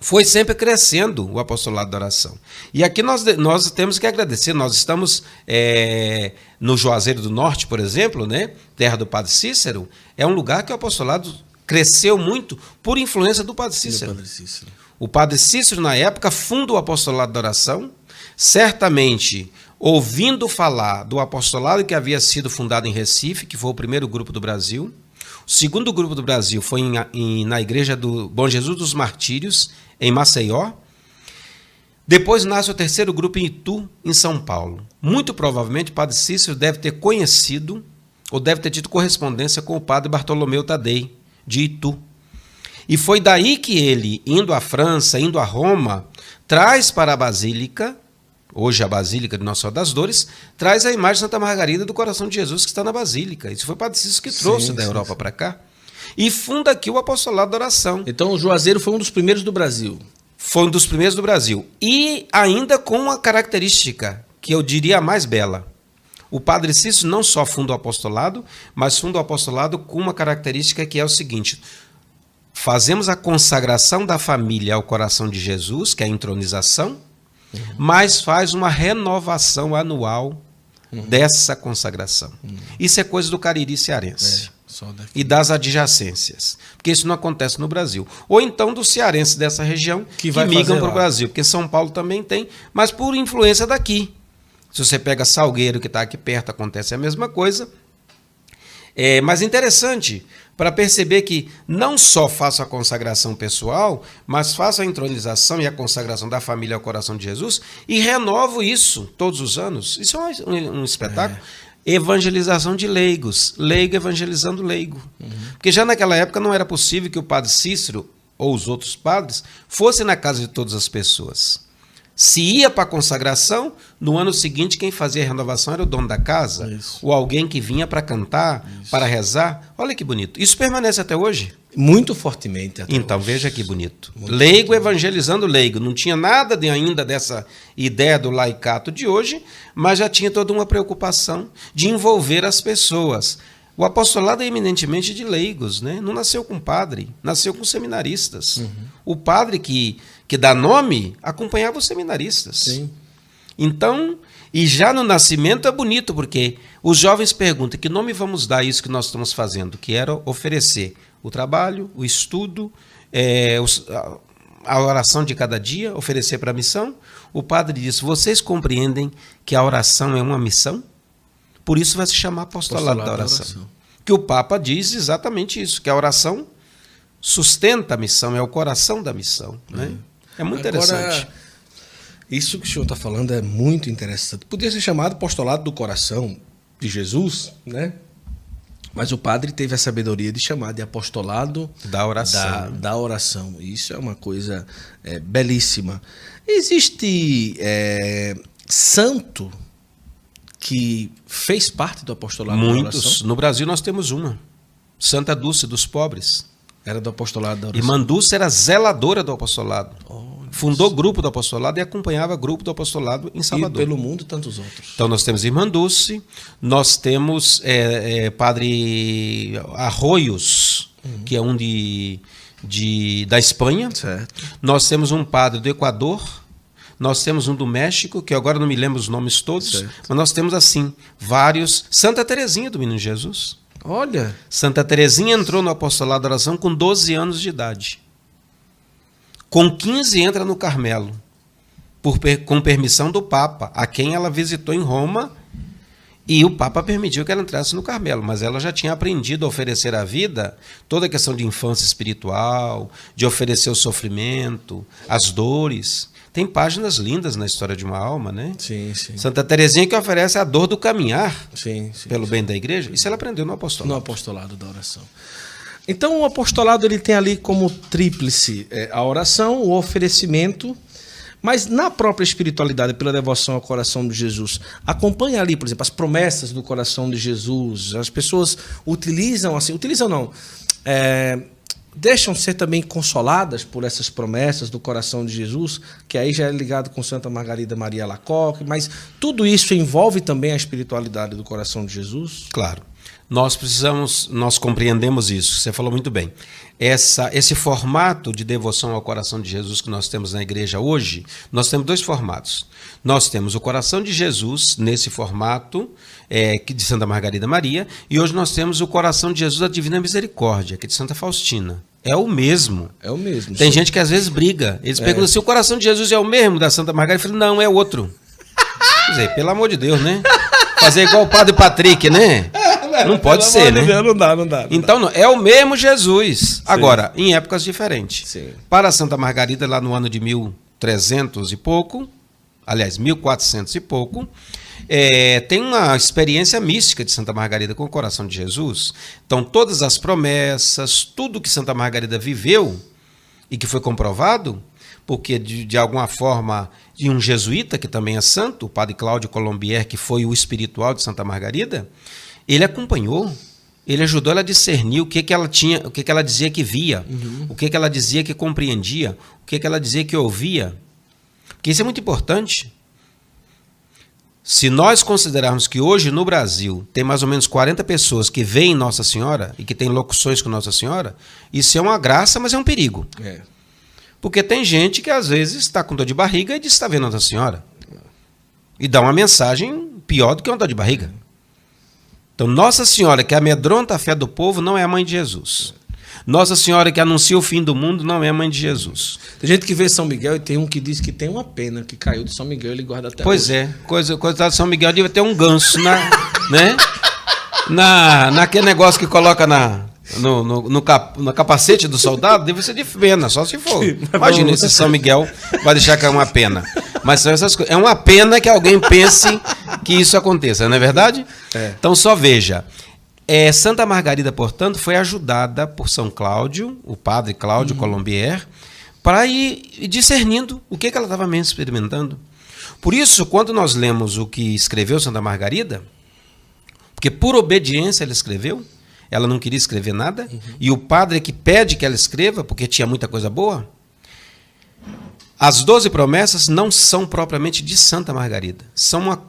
foi sempre crescendo o apostolado da oração. E aqui nós, nós temos que agradecer. Nós estamos é, no Juazeiro do Norte, por exemplo, né? terra do Padre Cícero, é um lugar que o apostolado cresceu muito por influência do Padre Cícero. Padre Cícero. O Padre Cícero, na época, funda o apostolado da oração, certamente ouvindo falar do apostolado que havia sido fundado em Recife, que foi o primeiro grupo do Brasil. O segundo grupo do Brasil foi em- em- na igreja do Bom Jesus dos Martírios, em Maceió. Depois nasce o terceiro grupo em Itu, em São Paulo. Muito provavelmente o Padre Cícero deve ter conhecido ou deve ter tido correspondência com o Padre Bartolomeu Tadei, de Itu. E foi daí que ele, indo à França, indo a Roma, traz para a Basílica, hoje a Basílica de Nossa Senhora das Dores, traz a imagem de Santa Margarida do coração de Jesus que está na Basílica. Isso foi o Padre Cícero que Sim, trouxe da sim, Europa sim. para cá. E funda aqui o apostolado da oração. Então o Juazeiro foi um dos primeiros do Brasil. Foi um dos primeiros do Brasil. E ainda com uma característica que eu diria a mais bela. O Padre Cícero não só funda o apostolado, mas funda o apostolado com uma característica que é o seguinte: fazemos a consagração da família ao coração de Jesus, que é a entronização, uhum. mas faz uma renovação anual uhum. dessa consagração. Uhum. Isso é coisa do Cariri cearense. É. E das adjacências. Porque isso não acontece no Brasil. Ou então do cearense dessa região que, que migram para o Brasil. Porque São Paulo também tem, mas por influência daqui. Se você pega Salgueiro, que está aqui perto, acontece a mesma coisa. É, mas interessante, para perceber que não só faço a consagração pessoal, mas faço a entronização e a consagração da família ao coração de Jesus e renovo isso todos os anos. Isso é um, um espetáculo. É. Evangelização de leigos, leigo evangelizando leigo. Uhum. Porque já naquela época não era possível que o padre Cícero ou os outros padres fossem na casa de todas as pessoas. Se ia para a consagração, no ano seguinte quem fazia a renovação era o dono da casa, Isso. ou alguém que vinha para cantar, Isso. para rezar. Olha que bonito. Isso permanece até hoje? Muito fortemente. então, hoje. veja que bonito. Muito leigo evangelizando leigo. Não tinha nada de, ainda dessa ideia do laicato de hoje, mas já tinha toda uma preocupação de envolver as pessoas. O apostolado é eminentemente de leigos, né? não nasceu com padre, nasceu com seminaristas. Uhum. O padre que que dá nome, acompanhava os seminaristas. Sim. Então, e já no nascimento é bonito, porque os jovens perguntam que nome vamos dar a isso que nós estamos fazendo, que era oferecer o trabalho, o estudo, é, a oração de cada dia, oferecer para a missão. O padre disse: Vocês compreendem que a oração é uma missão? Por isso vai se chamar apostolado, apostolado da, oração. da oração. Que o Papa diz exatamente isso, que a oração sustenta a missão, é o coração da missão. Né? É. Né? É muito Agora, interessante. Isso que o senhor está falando é muito interessante. Podia ser chamado apostolado do coração de Jesus, né? Mas o padre teve a sabedoria de chamar de apostolado da oração. Da, da oração. Isso é uma coisa é, belíssima. Existe é, santo que fez parte do apostolado Muitos. da oração? No Brasil nós temos uma. Santa Dulce dos Pobres. Era do apostolado da oração. Irmã Dulce era zeladora do apostolado. Oh, Fundou grupo do apostolado e acompanhava grupo do apostolado em Salvador. E pelo mundo tantos outros. Então nós temos Irmã Dulce, nós temos é, é, Padre Arroios, uhum. que é um de, de, da Espanha. Certo. Nós temos um padre do Equador. Nós temos um do México, que agora não me lembro os nomes todos, certo. mas nós temos assim vários. Santa Terezinha do Menino Jesus. Olha. Santa Terezinha entrou no apostolado da oração com 12 anos de idade. Com 15 entra no Carmelo, por, com permissão do Papa, a quem ela visitou em Roma, e o Papa permitiu que ela entrasse no Carmelo, mas ela já tinha aprendido a oferecer à vida toda a questão de infância espiritual, de oferecer o sofrimento, as dores. Tem páginas lindas na história de uma alma, né? Sim, sim. Santa Teresinha que oferece a dor do caminhar sim, sim, pelo sim. bem da igreja. Isso ela aprendeu no apostolado. No apostolado da oração. Então o apostolado ele tem ali como tríplice é, a oração, o oferecimento, mas na própria espiritualidade, pela devoção ao coração de Jesus, acompanha ali, por exemplo, as promessas do coração de Jesus. As pessoas utilizam assim, utilizam não, é, deixam ser também consoladas por essas promessas do coração de Jesus, que aí já é ligado com Santa Margarida Maria Lacoque, mas tudo isso envolve também a espiritualidade do coração de Jesus? Claro. Nós precisamos, nós compreendemos isso, você falou muito bem. Essa, esse formato de devoção ao coração de Jesus que nós temos na igreja hoje, nós temos dois formatos. Nós temos o coração de Jesus, nesse formato, é, de Santa Margarida Maria, e hoje nós temos o coração de Jesus da Divina Misericórdia, que é de Santa Faustina. É o mesmo. É o mesmo. Tem sim. gente que às vezes briga. Eles é. perguntam se o coração de Jesus é o mesmo da Santa Margarida. Eu falo, não, é outro. Quer dizer, pelo amor de Deus, né? Fazer igual o padre Patrick, né? Não pode ser, né? Deus, não dá, não dá. Não então, dá. é o mesmo Jesus. Sim. Agora, em épocas diferentes. Sim. Para Santa Margarida, lá no ano de 1300 e pouco, aliás, 1400 e pouco, é, tem uma experiência mística de Santa Margarida com o coração de Jesus. Então, todas as promessas, tudo que Santa Margarida viveu e que foi comprovado, porque de, de alguma forma, de um jesuíta que também é santo, o padre Cláudio Colombier, que foi o espiritual de Santa Margarida, ele acompanhou, ele ajudou ela a discernir o que, que ela tinha, o que, que ela dizia que via, uhum. o que, que ela dizia que compreendia, o que, que ela dizia que ouvia. Porque isso é muito importante. Se nós considerarmos que hoje no Brasil tem mais ou menos 40 pessoas que veem Nossa Senhora e que têm locuções com Nossa Senhora, isso é uma graça, mas é um perigo. É. Porque tem gente que às vezes está com dor de barriga e diz que está vendo Nossa Senhora. E dá uma mensagem pior do que uma dor de barriga. Então, Nossa Senhora, que amedronta a fé do povo, não é a mãe de Jesus. Nossa Senhora, que anuncia o fim do mundo, não é a mãe de Jesus. Tem gente que vê São Miguel e tem um que diz que tem uma pena que caiu de São Miguel e ele guarda até Pois hoje. é, coisa, coisa de São Miguel devia ter um ganso na, né? Na, naquele negócio que coloca na, no, no, no, cap- no capacete do soldado, deve ser de pena, só se for. Imagina esse São Miguel vai deixar cair uma pena. Mas são essas coisas. É uma pena que alguém pense que isso aconteça, não é verdade? É. Então só veja. É, Santa Margarida, portanto, foi ajudada por São Cláudio, o padre Cláudio Colombier, para ir ir discernindo o que, que ela estava mesmo experimentando. Por isso, quando nós lemos o que escreveu Santa Margarida, porque por obediência ela escreveu, ela não queria escrever nada, e o padre que pede que ela escreva, porque tinha muita coisa boa. As doze promessas não são propriamente de Santa Margarida, são uma,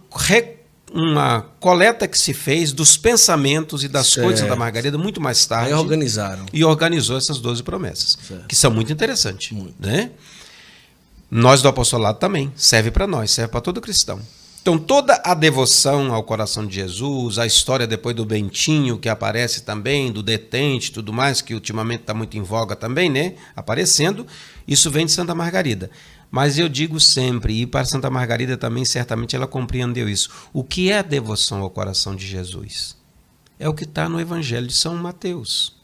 uma coleta que se fez dos pensamentos e das Certo. coisas da Margarida muito mais tarde Aí organizaram. e organizou essas 12 promessas, Certo. que são muito interessantes. Muito. Né? Nós do apostolado também, serve para nós, serve para todo cristão. Então, toda a devoção ao coração de Jesus, a história depois do Bentinho, que aparece também, do detente tudo mais, que ultimamente está muito em voga também, né? Aparecendo, isso vem de Santa Margarida. Mas eu digo sempre, e para Santa Margarida também, certamente ela compreendeu isso. O que é a devoção ao coração de Jesus? É o que está no Evangelho de São Mateus.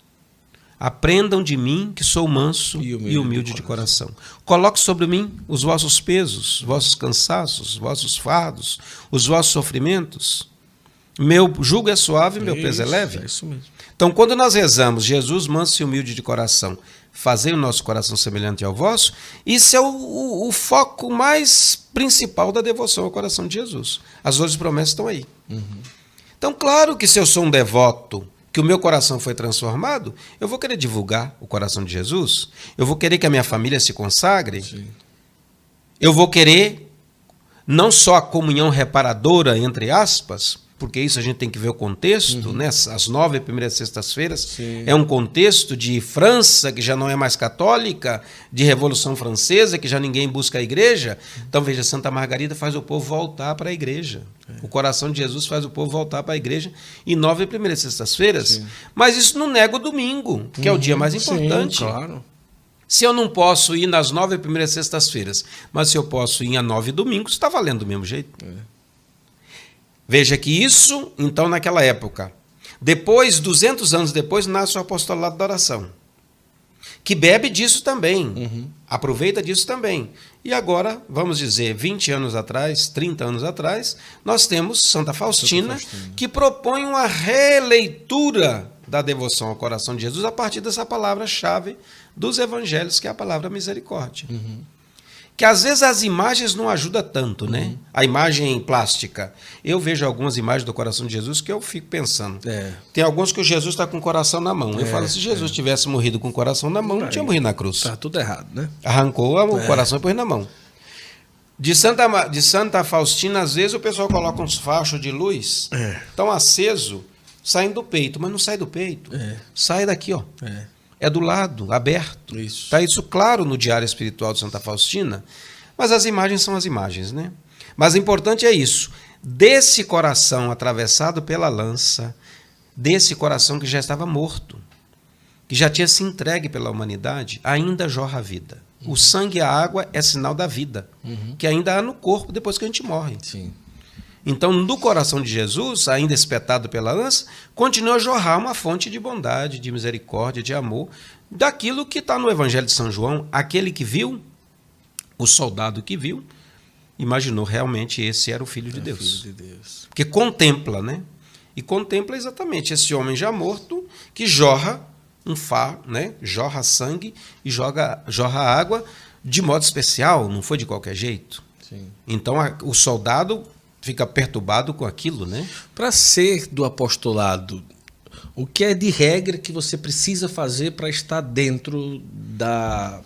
Aprendam de mim, que sou manso E e humilde humilde, de de coração. Coloque sobre mim os vossos pesos, os vossos cansaços, os vossos fardos, os vossos sofrimentos. Meu jugo é suave, meu peso é leve. É isso mesmo. Então, quando nós rezamos, Jesus manso e humilde de coração, fazei o nosso coração semelhante ao vosso, isso é o, o- o foco mais principal da devoção ao coração de Jesus. As outras promessas estão aí. Então, claro que se eu sou um devoto, que o meu coração foi transformado, eu vou querer divulgar o coração de Jesus, eu vou querer que a minha família se consagre, Sim. eu vou querer não só a comunhão reparadora, entre aspas, porque isso a gente tem que ver o contexto, né? As nove primeiras sextas-feiras Sim. é um contexto de França, que já não é mais católica, de Revolução Francesa, que já ninguém busca a igreja. Então, veja, Santa Margarida faz o povo voltar para a igreja. O coração de Jesus faz o povo voltar para a igreja em nove primeiras sextas-feiras. Mas isso não nega o domingo, que é o dia mais Sim, importante. claro. Se eu não posso ir nas nove primeiras sextas-feiras, mas se eu posso ir a nove domingos, está valendo do mesmo jeito. É. Veja que isso, então, naquela época. Depois, 200 anos depois, nasce o apostolado da oração. Que bebe disso também. Uhum. Aproveita disso também. E agora, vamos dizer, 20 anos atrás, 30 anos atrás, nós temos Santa Faustina, Faustina. que propõe uma releitura da devoção ao coração de Jesus a partir dessa palavra-chave dos evangelhos, que é a palavra misericórdia. Que às vezes as imagens não ajudam tanto, né? A imagem plástica. Eu vejo algumas imagens do coração de Jesus que eu fico pensando. É. Tem alguns que o Jesus está com o coração na mão. Eu É, falo, se Jesus tivesse morrido com o coração na mão, não tinha morrido na cruz. Tá tudo errado, né? Arrancou o É. coração e pôs na mão. De Santa, de Santa Faustina, às vezes o pessoal coloca uns fachos de luz É. tão aceso, saindo do peito, mas não sai do peito. É. Sai daqui, ó. É. É do lado, aberto. Isso. Está isso claro no Diário Espiritual de Santa Faustina, mas as imagens são as imagens, né? Mas o importante é isso. Desse coração atravessado pela lança, desse coração que já estava morto, que já tinha se entregue pela humanidade, ainda jorra a vida. O sangue e a água é sinal da vida, que ainda há no corpo depois que a gente morre. Sim. Então, no coração de Jesus, ainda espetado pela lança, continua a jorrar uma fonte de bondade, de misericórdia, de amor, daquilo que está no Evangelho de São João. Aquele que viu, o soldado que viu, imaginou realmente esse era o Filho de É Deus. Filho de Deus. Porque contempla, né? E contempla exatamente esse homem já morto que jorra um far, né? Jorra sangue e joga, jorra água de modo especial, não foi de qualquer jeito. Sim. Então a- o soldado fica perturbado com aquilo, né? Para ser do apostolado, o que é de regra que você precisa fazer para estar dentro da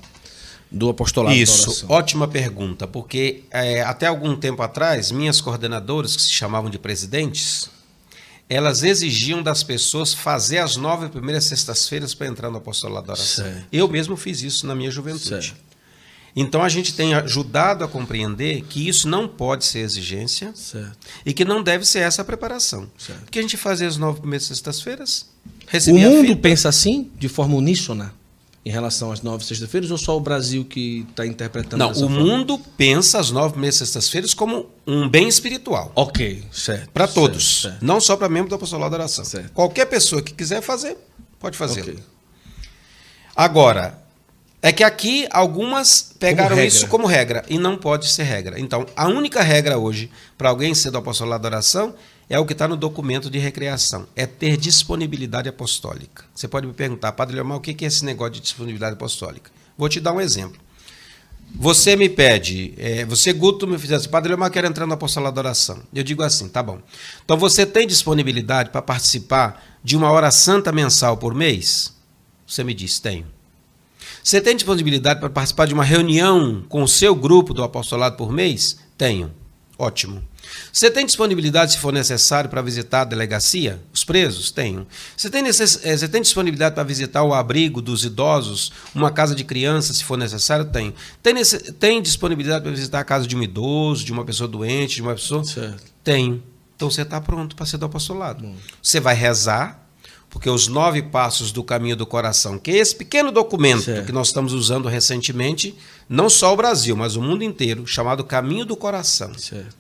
do apostolado Isso, ótima pergunta, porque é, até algum tempo atrás, minhas coordenadoras, que se chamavam de presidentes, elas exigiam das pessoas fazer as nove primeiras sextas-feiras para entrar no apostolado da oração. Certo. Eu mesmo fiz isso na minha juventude. Certo. Então a gente tem ajudado a compreender que isso não pode ser exigência Certo. e que não deve ser essa a preparação. Certo. Porque a gente fazia as nove primeiras sextas-feiras, O recebia mundo pensa assim, de forma uníssona, em relação às nove sextas-feiras, ou só o Brasil que está interpretando Não, o forma? mundo pensa as nove primeiras sextas-feiras como um bem espiritual. Ok, certo. Para todos, certo. não só para membro do apostolado da oração. Qualquer pessoa que quiser fazer, pode fazer. Ok. Agora, é que aqui algumas pegaram regra. isso como regra e não pode ser regra. Então, a única regra hoje para alguém ser do apostolado da oração é o que está no documento de recreação, é ter disponibilidade apostólica. Você pode me perguntar, Padre Leomar, o que é esse negócio de disponibilidade apostólica? Vou te dar um exemplo. Você me pede, é, você, Guto, me fizesse, Padre Leomar, quero entrar no apostolado da oração. Eu digo assim, tá bom. Então você tem disponibilidade para participar de uma hora santa mensal por mês? Você me diz, tenho. Você tem disponibilidade para participar de uma reunião com o seu grupo do apostolado por mês? Tenho. Ótimo. Você tem disponibilidade, se for necessário, para visitar a delegacia? Os presos? Tenho. Você tem, necess... eh, você tem disponibilidade para visitar o abrigo dos idosos, uma casa de crianças, se for necessário? Tenho. Tem, tem disponibilidade para visitar a casa de um idoso, de uma pessoa doente, de uma pessoa? Certo. Tenho. Então você está pronto para ser do apostolado. Você vai rezar, porque os nove passos do caminho do coração, que é esse pequeno documento Certo. que nós estamos usando recentemente, não só o Brasil, mas o mundo inteiro, chamado Caminho do Coração, Certo.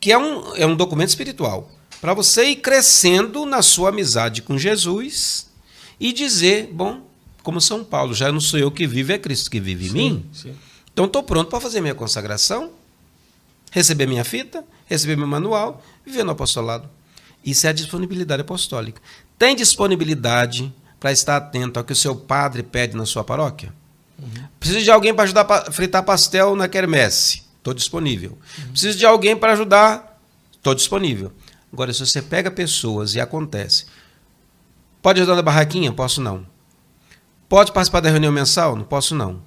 que é um, é um documento espiritual, para você ir crescendo na sua amizade com Jesus e dizer, bom, como São Paulo, já não sou eu que vivo, é Cristo que vive em mim. Sim. Então estou pronto para fazer minha consagração, receber minha fita, receber meu manual, viver no apostolado. Isso é a disponibilidade apostólica. Tem disponibilidade para estar atento ao que o seu padre pede na sua paróquia? Preciso de alguém para ajudar a fritar pastel na quermesse? Estou disponível. Preciso de alguém para ajudar? Estou disponível. Agora, se você pega pessoas e acontece, pode ajudar na barraquinha? Posso não. Pode participar da reunião mensal? Não posso não.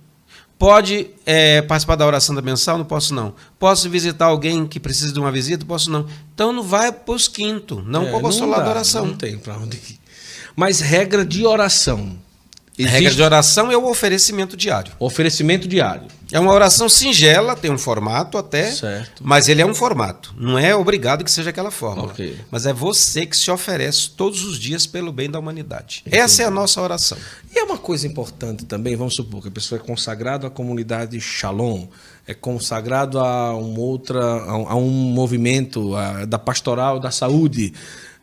Pode é, participar da oração da mensal? Não posso não. Posso visitar alguém que precisa de uma visita? Posso não. Então não vai para os quinto, não É, para o dá, da oração. Não tem para onde ir. Mas regra de oração. A regra Existe de oração é o oferecimento diário. oferecimento diário. É uma oração singela, tem um formato até, Certo. mas ele é um formato. Não é obrigado que seja aquela fórmula. Ok. Mas é você que se oferece todos os dias pelo bem da humanidade. Essa é a nossa oração. E é uma coisa importante também, vamos supor que a pessoa é consagrado à comunidade Shalom, é consagrado a um outra, a um, a um movimento a- da pastoral da saúde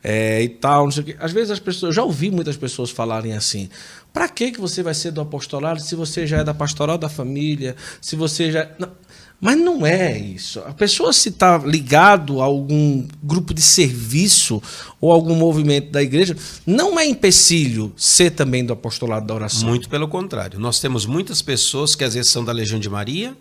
é, e tal, não sei o quê. Às vezes as pessoas, eu já ouvi muitas pessoas falarem assim: para que que você vai ser do apostolado se você já é da pastoral da família, se você já não. Mas não é isso. A pessoa se está ligado a algum grupo de serviço ou algum movimento da igreja, não é empecilho ser também do apostolado da oração. Muito pelo contrário. Nós temos muitas pessoas que às vezes são da Legião de Maria,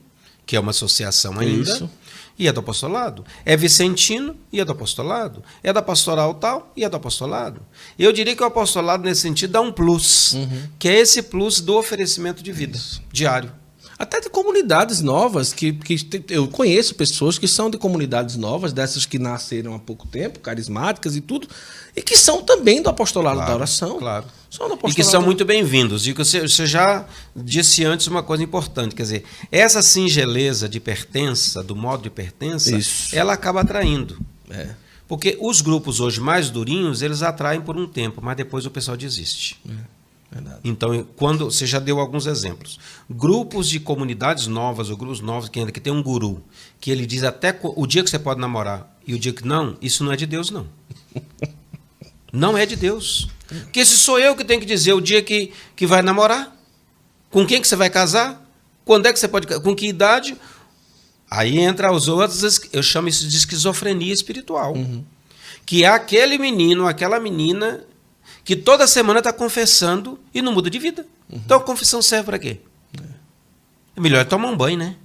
que é uma associação ainda, Isso. E é do apostolado. É vicentino e é do apostolado. É da pastoral tal e é do apostolado. Eu diria que o apostolado, nesse sentido, dá um plus, que é esse plus do oferecimento de vida diário. Até de comunidades novas, que, que eu conheço pessoas que são de comunidades novas, dessas que nasceram há pouco tempo, carismáticas e tudo, e que são também do apostolado da oração. Claro. São do E que são muito bem-vindos. E que você, você já disse antes uma coisa importante, quer dizer, essa singeleza de pertença, do modo de pertença, Isso. ela acaba atraindo. É, Porque os grupos hoje mais durinhos, eles atraem por um tempo, mas depois o pessoal desiste. verdade. Então, quando você já deu alguns exemplos, grupos de comunidades novas ou grupos novos que ainda que tem um guru, que ele diz até o dia que você pode namorar e o dia que não, isso não é de Deus não. Não é de Deus. Porque se sou eu que tenho que dizer o dia que, que vai namorar, com quem que você vai casar, quando é que você pode, com que idade, aí entra os outros, eu chamo isso de esquizofrenia espiritual. Que é aquele menino, aquela menina que toda semana está confessando e não muda de vida. Então a confissão serve para quê? É melhor tomar um banho, né?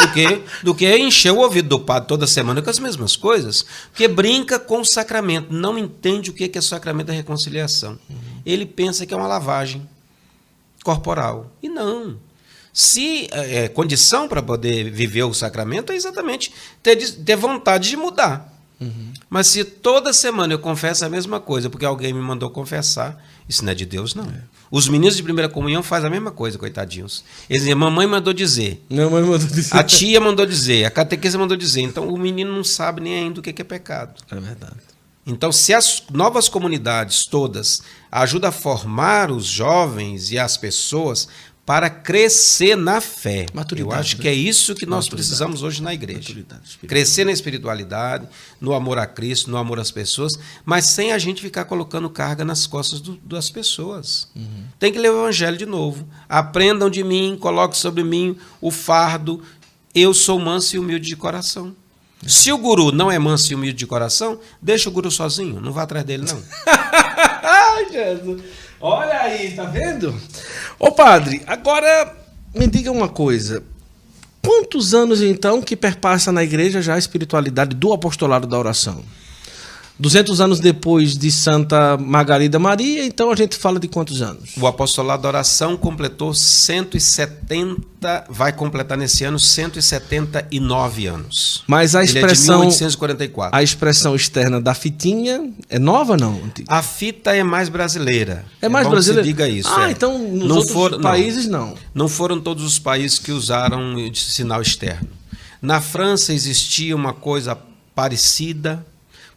Do que, do que encher o ouvido do padre toda semana com as mesmas coisas, porque brinca com o sacramento, não entende o que é o sacramento da reconciliação. Ele pensa que é uma lavagem corporal. E não. Se é, condição para poder viver o sacramento é exatamente ter, ter vontade de mudar. Uhum. Mas se toda semana eu confesso a mesma coisa porque alguém me mandou confessar, isso não é de Deus, não. É. Os meninos de primeira comunhão fazem a mesma coisa, coitadinhos. Eles dizem, mamãe mandou dizer. Mamãe mandou dizer. A tia mandou dizer, a catequista mandou dizer. Então o menino não sabe nem ainda o que é pecado. É verdade. Então, se as novas comunidades todas ajudam a formar os jovens e as pessoas para crescer na fé. Maturidade, Eu acho que é isso que nós precisamos hoje na igreja. Crescer na espiritualidade, no amor a Cristo, no amor às pessoas, mas sem a gente ficar colocando carga nas costas do, das pessoas. Uhum. Tem que ler o evangelho de novo. Aprendam de mim, coloquem sobre mim o fardo. Eu sou manso e humilde de coração. Se o guru não é manso e humilde de coração, deixa o guru sozinho, não vá atrás dele, não. Ai, Jesus. Olha aí, tá vendo? Ô padre, agora me diga uma coisa. Quantos anos então que perpassa na igreja já a espiritualidade do apostolado da oração? 200 anos depois de Santa Margarida Maria, então a gente fala de quantos anos? O apostolado da oração completou 170, vai completar nesse ano 179 anos. Mas a expressão Ele é de 1844. A expressão externa da fitinha é nova não? A fita é mais brasileira. É mais é brasileira. Diga isso. Ah, é. então nos não outros for, países não. não. Não foram todos os países que usaram sinal externo. Na França existia uma coisa parecida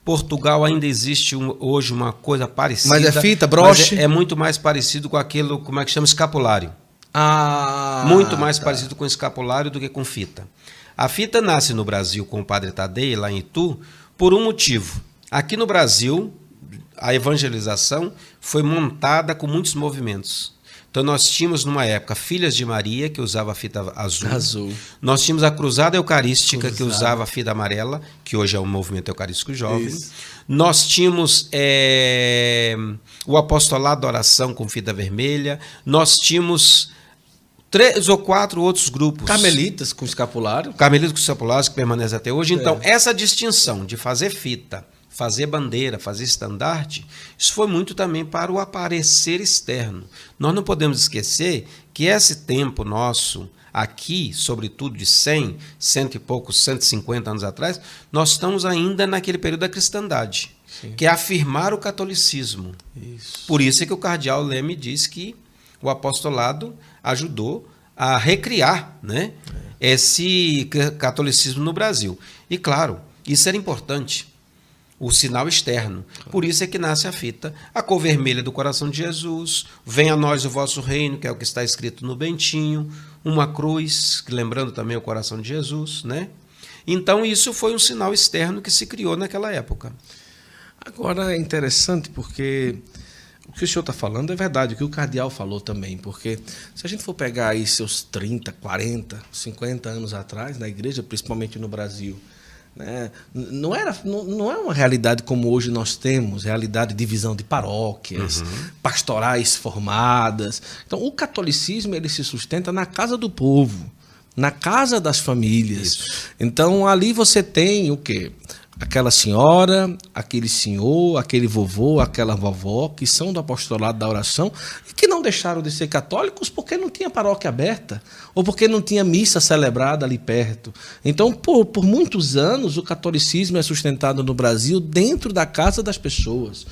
Portugal ainda existe um, hoje uma coisa parecida. Mas é fita, broche? É, é, muito mais parecido com aquilo, como é que chama, escapulário. Ah. Muito mais tá. parecido com escapulário do que com fita. A fita nasce no Brasil com o padre Tadei, lá em Itu, por um motivo. Aqui no Brasil, a evangelização foi montada com muitos movimentos. Então nós tínhamos numa época Filhas de Maria, que usava a fita azul. azul. Nós tínhamos a Cruzada Eucarística, Cruzada. que usava a fita amarela, que hoje é o Movimento Eucarístico Jovem. Isso. Nós tínhamos é, o Apostolado da Oração com fita vermelha. Nós tínhamos três ou quatro outros grupos. Carmelitas com escapulário. Carmelitas com escapulário, que permanece até hoje. Então, é. essa distinção de fazer fita fazer bandeira, fazer estandarte, isso foi muito também para o aparecer externo. Nós não podemos esquecer que esse tempo nosso aqui, sobretudo de 100, cento e poucos, 150 anos atrás, nós estamos ainda naquele período da cristandade, Sim. que é afirmar o catolicismo. Isso. Por isso é que o cardeal Leme diz que o apostolado ajudou a recriar né, é. esse catolicismo no Brasil. E claro, isso era importante o sinal externo. Por isso é que nasce a fita, a cor vermelha do coração de Jesus, venha a nós o vosso reino, que é o que está escrito no Bentinho, uma cruz, lembrando também o coração de Jesus, né? Então isso foi um sinal externo que se criou naquela época. Agora é interessante porque o que o senhor está falando é verdade, o que o cardeal falou também, porque se a gente for pegar aí seus 30, 40, 50 anos atrás, na igreja, principalmente no Brasil, né? Não, era, não, não é uma realidade como hoje nós temos, realidade de divisão de paróquias, uhum. pastorais formadas. Então, o catolicismo ele se sustenta na casa do povo, na casa das famílias. Isso. Então, ali você tem o quê? Aquela senhora, aquele senhor, aquele vovô, aquela vovó, que são do apostolado da oração e que não deixaram de ser católicos porque não tinha paróquia aberta ou porque não tinha missa celebrada ali perto. Então, por, por muitos anos, o catolicismo é sustentado no Brasil dentro da casa das pessoas.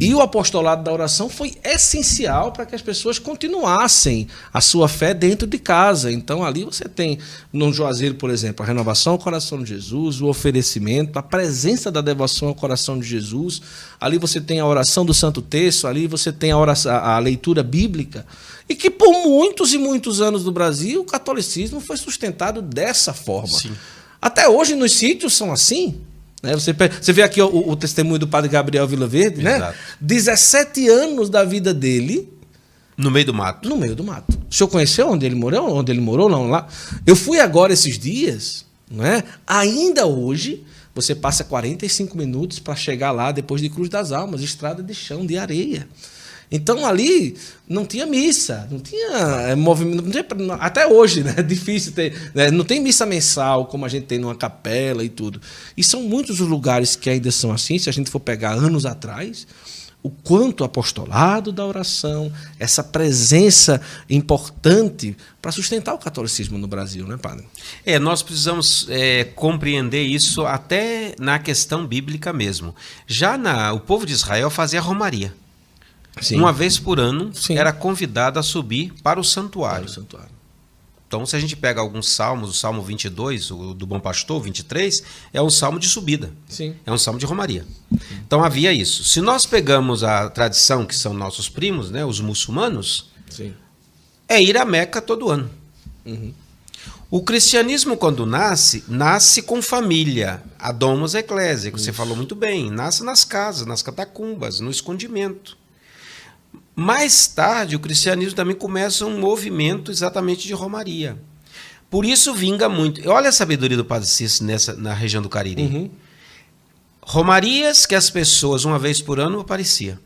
E o apostolado da oração foi essencial para que as pessoas continuassem a sua fé dentro de casa. Então, ali você tem, no Juazeiro, por exemplo, a renovação ao coração de Jesus, o oferecimento, a presença da devoção ao coração de Jesus. Ali você tem a oração do Santo Texto, ali você tem a, oração, a leitura bíblica. E que por muitos e muitos anos no Brasil, o catolicismo foi sustentado dessa forma. Sim. Até hoje, nos sítios são assim. Né? Você, você vê aqui o, o, testemunho do padre Gabriel Vilaverde, né? Exato. né? 17 anos da vida dele. No meio do mato. No meio do mato. O senhor conheceu onde ele morou? Onde ele morou? Não, lá. Eu fui agora esses dias, né? Ainda hoje, você passa 45 minutos para chegar lá depois de Cruz das Almas, estrada de chão, de areia. Então ali não tinha missa, não tinha é, movimento, tinha, até hoje, né? É difícil ter, né? não tem missa mensal como a gente tem numa capela e tudo. E são muitos os lugares que ainda são assim, se a gente for pegar anos atrás, o quanto o apostolado da oração, essa presença importante para sustentar o catolicismo no Brasil, né, padre? É, nós precisamos é, compreender isso até na questão bíblica mesmo. Já na, o povo de Israel fazia romaria. Sim. Uma vez por ano Sim. era convidado a subir para o santuário. Para o santuário. Então, se a gente pega alguns salmos, o Salmo 22, o do Bom Pastor, 23, é um salmo de subida. Sim. É um salmo de romaria. Então, havia isso. Se nós pegamos a tradição, que são nossos primos, né, os muçulmanos, Sim. é ir a Meca todo ano. Uhum. O cristianismo, quando nasce, nasce com família. A domus ecclesia, que você falou muito bem. Nasce nas casas, nas catacumbas, no escondimento. Mais tarde, o cristianismo também começa um movimento exatamente de romaria. Por isso vinga muito. Olha a sabedoria do Padre Cícero nessa, na região do Cariri. Uhum. Romarias que as pessoas, uma vez por ano, aparecia.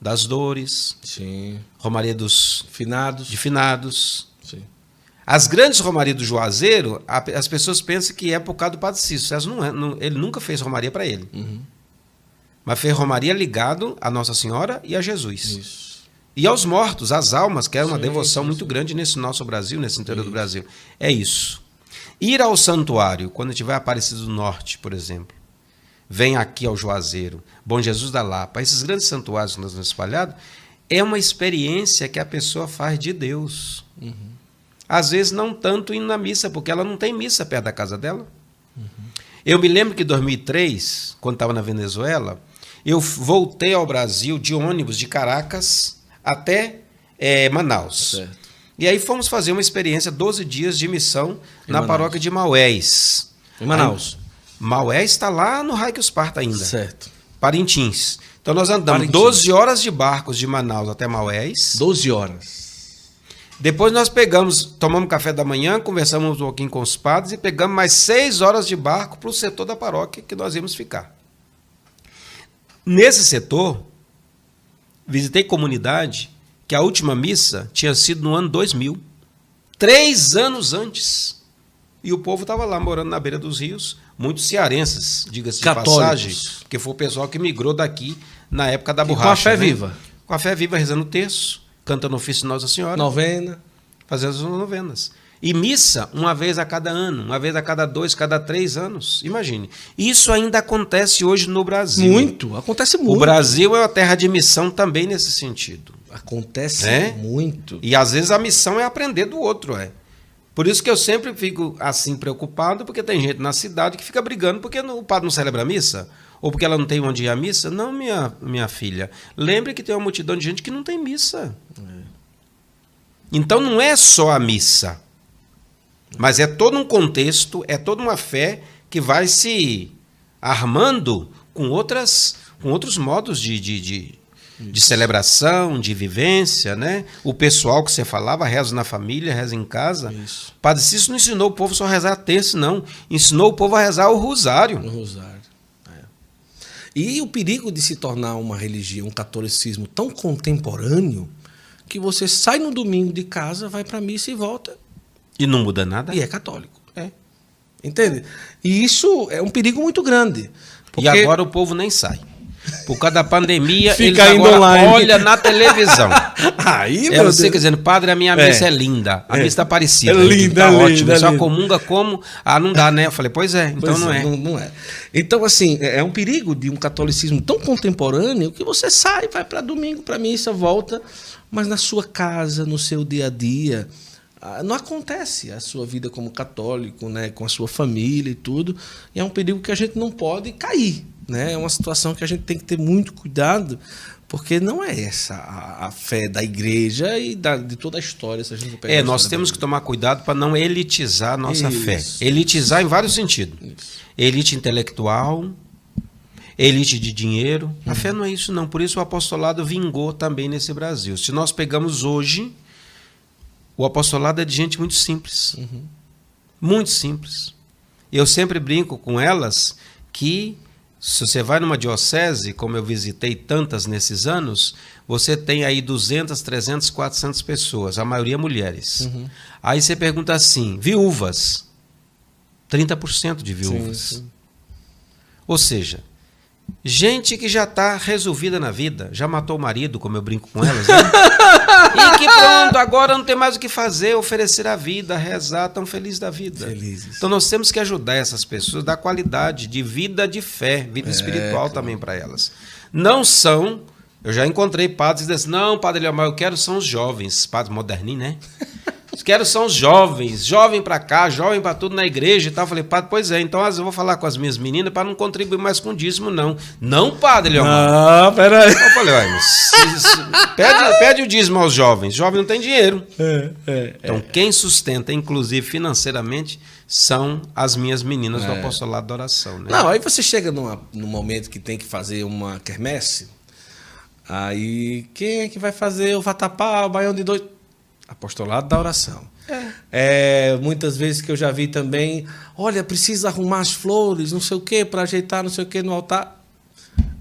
Das dores. Sim. Romaria dos finados. De finados. Sim. As grandes romarias do Juazeiro, as pessoas pensam que é por causa do Padre Cícero. Não é, não, ele nunca fez romaria para ele. Uhum. Mas fez romaria ligado a Nossa Senhora e a Jesus. Isso. E aos mortos, às almas, que é uma sim, devoção sim, muito sim. grande nesse nosso Brasil, nesse interior do Brasil. É isso. Ir ao santuário, quando tiver Aparecido do Norte, por exemplo. Vem aqui ao Juazeiro, Bom Jesus da Lapa, esses grandes santuários que nós temos espalhados, é uma experiência que a pessoa faz de Deus. Uhum. Às vezes, não tanto indo na missa, porque ela não tem missa perto da casa dela. Uhum. Eu me lembro que em 2003, quando estava na Venezuela, eu voltei ao Brasil de ônibus de Caracas até é, Manaus. Certo. E aí fomos fazer uma experiência, 12 dias de missão em na Manaus. paróquia de Maués. Em Manaus. Aí, Maués está lá no Raio Esparta ainda. Certo. Parintins. Então nós andamos Parintins. 12 horas de barcos de Manaus até Maués. 12 horas. Depois nós pegamos, tomamos café da manhã, conversamos um pouquinho com os padres e pegamos mais seis horas de barco para o setor da paróquia que nós íamos ficar. Nesse setor, visitei comunidade que a última missa tinha sido no ano 2000, três anos antes. E o povo estava lá morando na beira dos rios, muitos cearenses, diga-se de passagem, porque foi o pessoal que migrou daqui na época da borracha. com a fé né? viva. Com a fé viva, rezando o terço, cantando o ofício Nossa Senhora. Novena. Fazendo as novenas. E missa uma vez a cada ano, uma vez a cada dois, cada três anos. Imagine. Isso ainda acontece hoje no Brasil. Muito, acontece muito. O Brasil é uma terra de missão também nesse sentido. Acontece é? muito. E às vezes a missão é aprender do outro, é. Por isso que eu sempre fico assim preocupado, porque tem gente na cidade que fica brigando porque o padre não celebra a missa. Ou porque ela não tem onde ir à missa? Não, minha, minha filha. Lembre que tem uma multidão de gente que não tem missa. É. Então não é só a missa. Mas é todo um contexto, é toda uma fé que vai se armando com, outras, com outros modos de, de, de, de celebração, de vivência, né? O pessoal que você falava, reza na família, reza em casa. Isso. Padre Cícero não ensinou o povo só a rezar a terça, não. Ensinou o povo a rezar o rosário. O rosário. É. E o perigo de se tornar uma religião, um catolicismo tão contemporâneo, que você sai no domingo de casa, vai para a missa e volta e não muda nada? E é católico. É. Entende? E isso é um perigo muito grande. Porque... E agora o povo nem sai. Por causa da pandemia, Fica eles agora online. olha na televisão. Aí, é você Deus. dizendo, padre, a minha é. missa é linda. A é. missa está parecida. É linda, tá é ótimo. Só comunga como? Ah, não dá, né? Eu falei, pois é, então pois não é. é. Não, não, é. Então, assim, é, é um perigo de um catolicismo tão contemporâneo que você sai, vai para domingo, para missa, volta, mas na sua casa, no seu dia a dia, não acontece a sua vida como católico, né, com a sua família e tudo, e é um perigo que a gente não pode cair, né? É uma situação que a gente tem que ter muito cuidado, porque não é essa a, a fé da igreja e da, de toda a história. Se a gente é, nós temos que tomar cuidado para não elitizar a nossa Isso. fé. Elitizar em vários sentidos. Isso. Elite intelectual, elite de dinheiro. A uhum. fé não é isso, não. Por isso o apostolado vingou também nesse Brasil. Se nós pegamos hoje o apostolado é de gente muito simples. Uhum. Muito simples. Eu sempre brinco com elas que se você vai numa diocese, como eu visitei tantas nesses anos, você tem aí 200, 300, 400 pessoas, a maioria mulheres. Uhum. Aí você pergunta assim: viúvas? 30% de viúvas. Sim, sim. Ou seja, Gente que já está resolvida na vida, já matou o marido, como eu brinco com elas, né? e que pronto, agora não tem mais o que fazer, oferecer a vida, rezar, tão feliz da vida. Felizes. Então nós temos que ajudar essas pessoas, dar qualidade de vida de fé, vida É, espiritual também para elas. Não são, eu já encontrei padres que dizem, não, padre Leomar, eu quero são os jovens, padres moderninhos, né? Quero são os jovens, jovem para cá, jovem para tudo na igreja e tal. Eu falei, padre, pois é, então eu vou falar com as minhas meninas para não contribuir mais com o dízimo, não. Não, padre Leomar. Ah, peraí. Eu falei, olha, pede, pede o dízimo aos jovens. Jovem não tem dinheiro. É, é, Então, quem sustenta, inclusive financeiramente, são as minhas meninas do É. apostolado da oração. Né? Não, aí você chega numa, num momento que tem que fazer uma quermesse. Aí, quem é que vai fazer o vatapá, o baião de dois? Apostolado da oração. É, muitas vezes que eu já vi também, olha, precisa arrumar as flores, não sei o quê, para ajeitar não sei o quê no altar.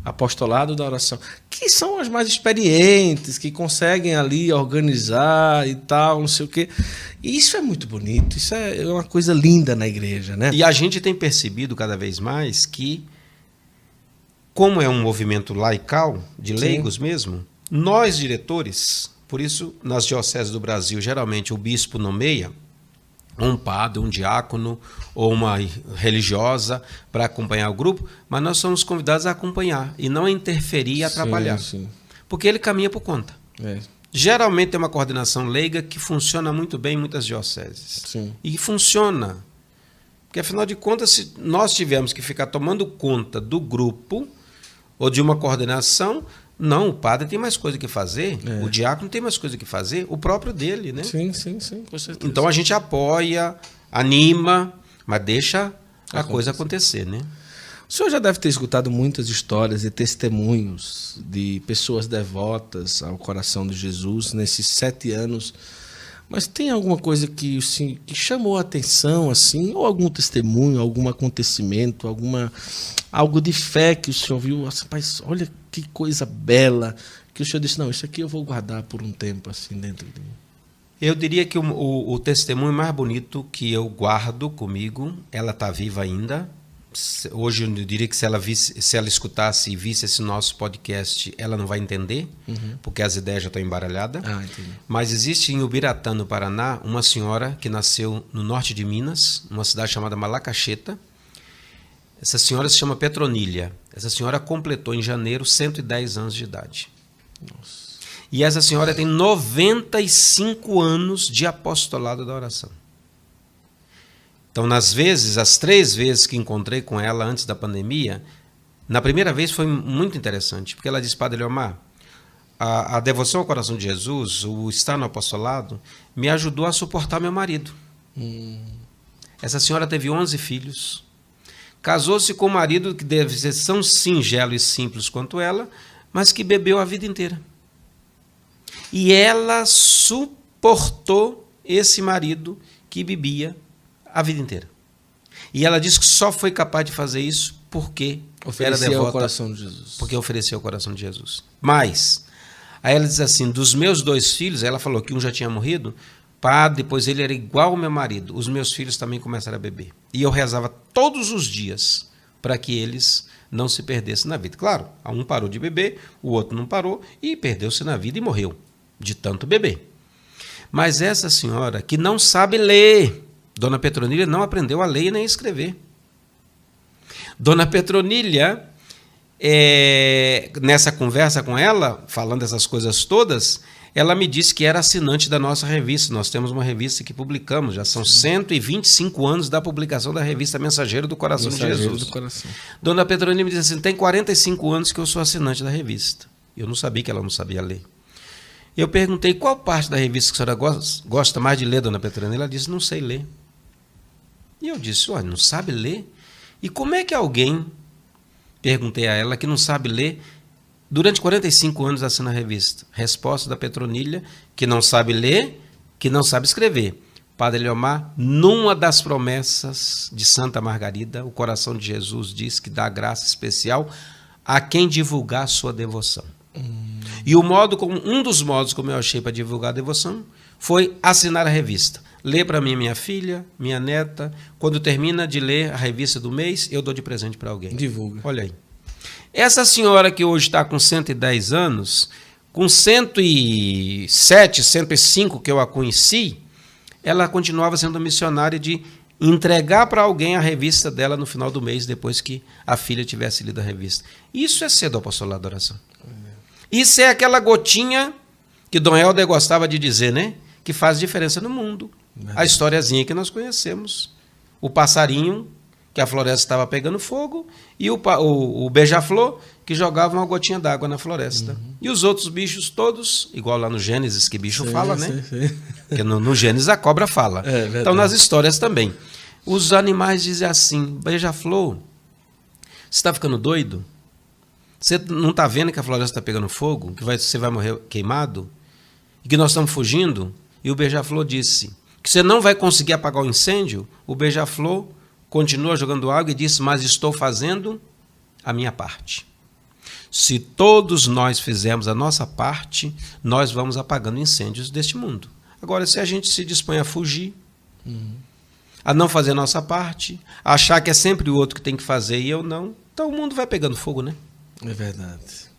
Apostolado da oração. Que são as mais experientes, que conseguem ali organizar e tal, não sei o quê. E isso é muito bonito, isso é uma coisa linda na igreja, né? E a gente tem percebido cada vez mais que, como é um movimento laical, de Sim. leigos mesmo, nós diretores, por isso nas dioceses do Brasil, geralmente o bispo nomeia um padre, um diácono ou uma religiosa para acompanhar o grupo, mas nós somos convidados a acompanhar e não a interferir e atrapalhar, Sim, porque ele caminha por conta. sim. É, Geralmente tem uma coordenação leiga que funciona muito bem em muitas dioceses. sim. E funciona. Porque, afinal de contas, se nós tivermos que ficar tomando conta do grupo ou de uma coordenação, não, o padre tem mais coisa que fazer, É. o diácono tem mais coisa que fazer, o próprio dele, né? Sim, sim, sim, com certeza. Então a gente apoia, anima, mas deixa a Acontecer. coisa acontecer, né? O senhor já deve ter escutado muitas histórias e testemunhos de pessoas devotas ao coração de Jesus nesses sete anos. Mas tem alguma coisa que, assim, que chamou a atenção, assim, ou algum testemunho, algum acontecimento, alguma algo de fé que o senhor viu? Nossa, Rapaz, olha que coisa bela. Que o senhor disse, não, isso aqui eu vou guardar por um tempo, assim, dentro de mim. Eu diria que o, o- o testemunho mais bonito que eu guardo comigo, ela está viva ainda. Hoje eu diria que se ela, visse, se ela escutasse e visse esse nosso podcast, ela não vai entender, porque as ideias já estão embaralhadas. Ah. Mas existe em Ubiratã, no Paraná, uma senhora que nasceu no norte de Minas, numa cidade chamada Malacacheta. Essa senhora se chama Petronília. Essa senhora completou em janeiro 110 anos de idade. E essa senhora tem 95 anos de apostolado da oração. Então, nas vezes, as três vezes que encontrei com ela antes da pandemia, na primeira vez foi muito interessante, porque ela disse, Padre Leomar, a, a devoção ao coração de Jesus, o estar no apostolado, me ajudou a suportar meu marido. Essa senhora teve 11 filhos, casou-se com um marido que deve ser tão singelo e simples quanto ela, mas que bebeu a vida inteira. E ela suportou esse marido que bebia a vida inteira. E ela disse que só foi capaz de fazer isso porque era Oferecer devota ao coração de Jesus. porque ofereceu o coração de Jesus. Mas, aí ela diz assim: dos meus dois filhos, ela falou que um já tinha morrido, padre, depois ele era igual ao meu marido. Os meus filhos também começaram a beber. E eu rezava todos os dias para que eles não se perdessem na vida. Claro, um parou de beber, o outro não parou e perdeu-se na vida e morreu de tanto beber. Mas essa senhora que não sabe ler, Dona Petronilha não aprendeu a ler nem a escrever. Dona Petronilha, é, nessa conversa com ela, falando essas coisas todas, ela me disse que era assinante da nossa revista. Nós temos uma revista que publicamos, já são 125 anos da publicação da revista Mensageiro do Coração Mensageiro de Jesus. do coração. Dona Petronilha me disse assim: tem 45 anos que eu sou assinante da revista. Eu não sabia que ela não sabia ler. Eu perguntei qual parte da revista que a senhora gos- gosta mais de ler, dona Petronilha. Ela disse: não sei ler. E eu disse: olha, não sabe ler? E como é que alguém, perguntei a ela, que não sabe ler, durante 45 anos assina a revista? Resposta da Petronilha: que não sabe ler, que não sabe escrever. Padre Leomar, numa das promessas de Santa Margarida, o coração de Jesus diz que dá graça especial a quem divulgar sua devoção. E o modo como um dos modos como eu achei para divulgar a devoção foi assinar a revista. Lê para mim minha filha, minha neta. Quando termina de ler a revista do mês, eu dou de presente para alguém. Divulga. Olha aí. Essa senhora que hoje está com 110 anos, com 107, 105 que eu a conheci, ela continuava sendo missionária de entregar para alguém a revista dela no final do mês, depois que a filha tivesse lido a revista. Isso é ser do apostolado da oração. Isso é aquela gotinha que Dom Helder gostava de dizer, né? Que faz diferença no mundo. A historiazinha que nós conhecemos. O passarinho, que a floresta estava pegando fogo, e o, o, o beija-flor, que jogava uma gotinha d'água na floresta. Uhum. E os outros bichos todos, igual lá no Gênesis, que bicho fala, né? Porque no, no, Gênesis a cobra fala. É, então nas histórias também. Os animais dizem assim: beija-flor, você está ficando doido? Você não está vendo que a floresta está pegando fogo? Que vai, você vai morrer queimado? E que nós estamos fugindo? E o beija-flor disse que você não vai conseguir apagar o incêndio. O beija-flor continua jogando água e disse: Mas estou fazendo a minha parte. Se todos nós fizermos a nossa parte, nós vamos apagando incêndios deste mundo. Agora, se a gente se dispõe a fugir, uhum. a não fazer a nossa parte, a achar que é sempre o outro que tem que fazer e eu não, então o mundo vai pegando fogo, né? É verdade.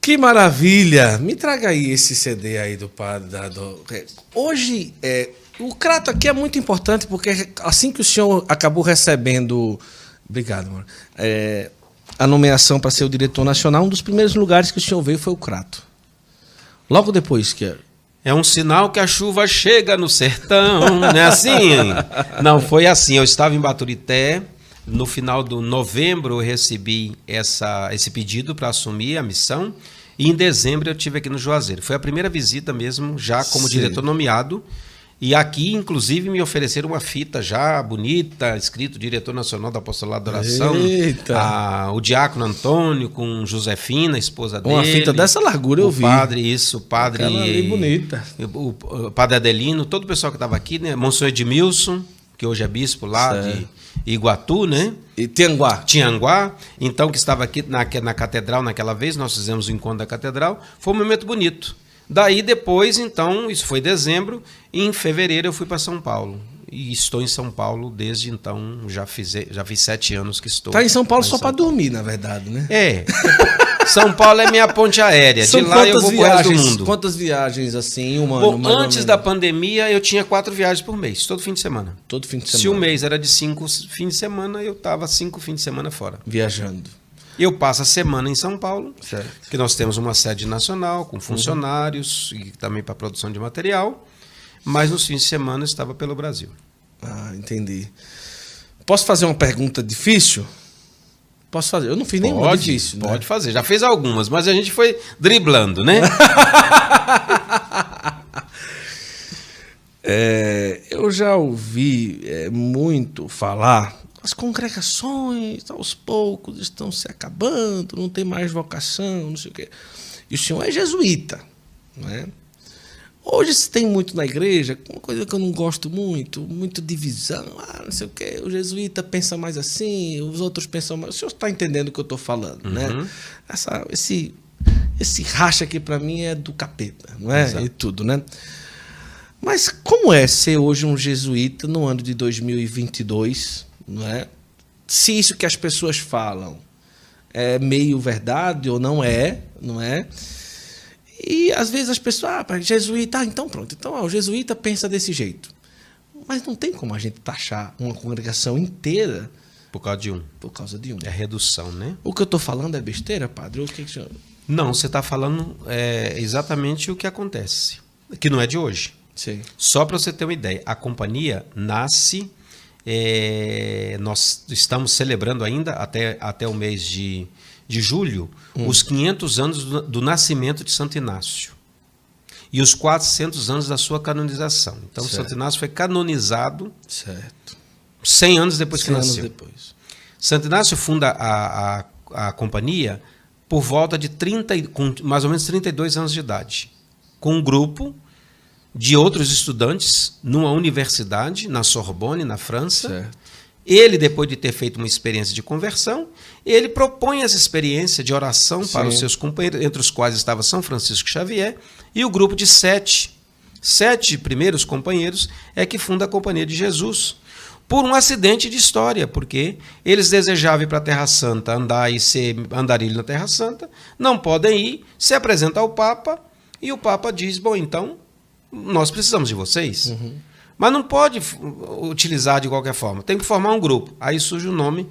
Que maravilha! Me traga aí esse CD aí do padre. Da, do... É, hoje, é, o Crato aqui é muito importante porque assim que o senhor acabou recebendo. Obrigado, mano. É, a nomeação para ser o diretor nacional, um dos primeiros lugares que o senhor veio foi o Crato. Logo depois que. É um sinal que a chuva chega no sertão, não é assim? Não, foi assim. Eu estava em Baturité, no final de novembro eu recebi essa, esse pedido para assumir a missão, e em dezembro eu tive aqui no Juazeiro. Foi a primeira visita mesmo, já como Sim. diretor nomeado. E aqui, inclusive, me ofereceram uma fita já bonita, escrito diretor nacional da Apostolado da Oração. A, o diácono Antônio com Josefina, esposa dele. Uma fita dessa largura eu o vi. padre, isso, o padre. Ali bonita. O, o, padre Adelino, todo o pessoal que estava aqui, né? Monsenhor Edmilson, que hoje é bispo lá certo. de Iguatu, né? E Tianguá. Tianguá, então, que estava aqui na, na catedral naquela vez, nós fizemos o encontro da catedral. Foi um momento bonito. Daí depois, então, isso foi dezembro, e em fevereiro eu fui para São Paulo. E estou em São Paulo desde então, já fiz, já fiz sete anos que estou. Está em São Paulo só para dormir, na verdade, né? É. São Paulo é minha ponte aérea. São de lá eu vou viagens, pro resto do mundo. Quantas viagens assim, um ano? Bom, antes da pandemia eu tinha quatro viagens por mês, todo fim de semana. Todo fim de semana. Se o mês era de cinco fins de semana, eu estava cinco fins de semana fora. Viajando. Eu passo a semana em São Paulo, certo. que nós temos uma sede nacional com funcionários uhum. e também para produção de material, mas nos fins de semana eu estava pelo Brasil. Ah, entendi. Posso fazer uma pergunta difícil? Posso fazer? Eu não fiz nenhuma pode, difícil. Né? Pode fazer. Já fez algumas, mas a gente foi driblando, né? é, eu já ouvi é, muito falar as congregações, aos poucos, estão se acabando, não tem mais vocação, não sei o quê. E o senhor é jesuíta. Não é? Hoje se tem muito na igreja, uma coisa que eu não gosto muito, muito divisão, ah, não sei o quê, o jesuíta pensa mais assim, os outros pensam mais. O senhor está entendendo o que eu estou falando, né? uhum. né? Essa, esse, esse racha aqui para mim é do capeta, não é? Exato. E tudo, né? Mas como é ser hoje um jesuíta no ano de 2022? não é? Se isso que as pessoas falam é meio verdade ou não é, não é? E às vezes as pessoas, ah, jesuíta, ah, então pronto, então ah, o jesuíta pensa desse jeito. Mas não tem como a gente taxar uma congregação inteira por causa de um. Por causa de um. É redução, né? O que eu estou falando é besteira, padre? O que, que senhor... Não, você está falando é, exatamente o que acontece, que não é de hoje. Sim. Só para você ter uma ideia, a companhia nasce é, nós estamos celebrando ainda, até, até o mês de, de julho, hum. os 500 anos do, do, nascimento de Santo Inácio. E os 400 anos da sua canonização. Então, certo. Santo Inácio foi canonizado certo. 100 anos depois 100 que nasceu. Anos depois. Santo Inácio funda a, a, a companhia por volta de 30, com mais ou menos 32 anos de idade, com um grupo de outros estudantes numa universidade, na Sorbonne, na França. Certo. Ele, depois de ter feito uma experiência de conversão, ele propõe essa experiência de oração Sim. para os seus companheiros, entre os quais estava São Francisco Xavier, e o grupo de sete, sete primeiros companheiros, é que funda a Companhia de Jesus. por um acidente de história, porque eles desejavam ir para a Terra Santa, andar e ser andarilho na Terra Santa, não podem ir, se apresenta ao Papa e o Papa diz: bom, então nós precisamos de vocês. Uhum. Mas não pode utilizar de qualquer forma, tem que formar um grupo. Aí surge o um nome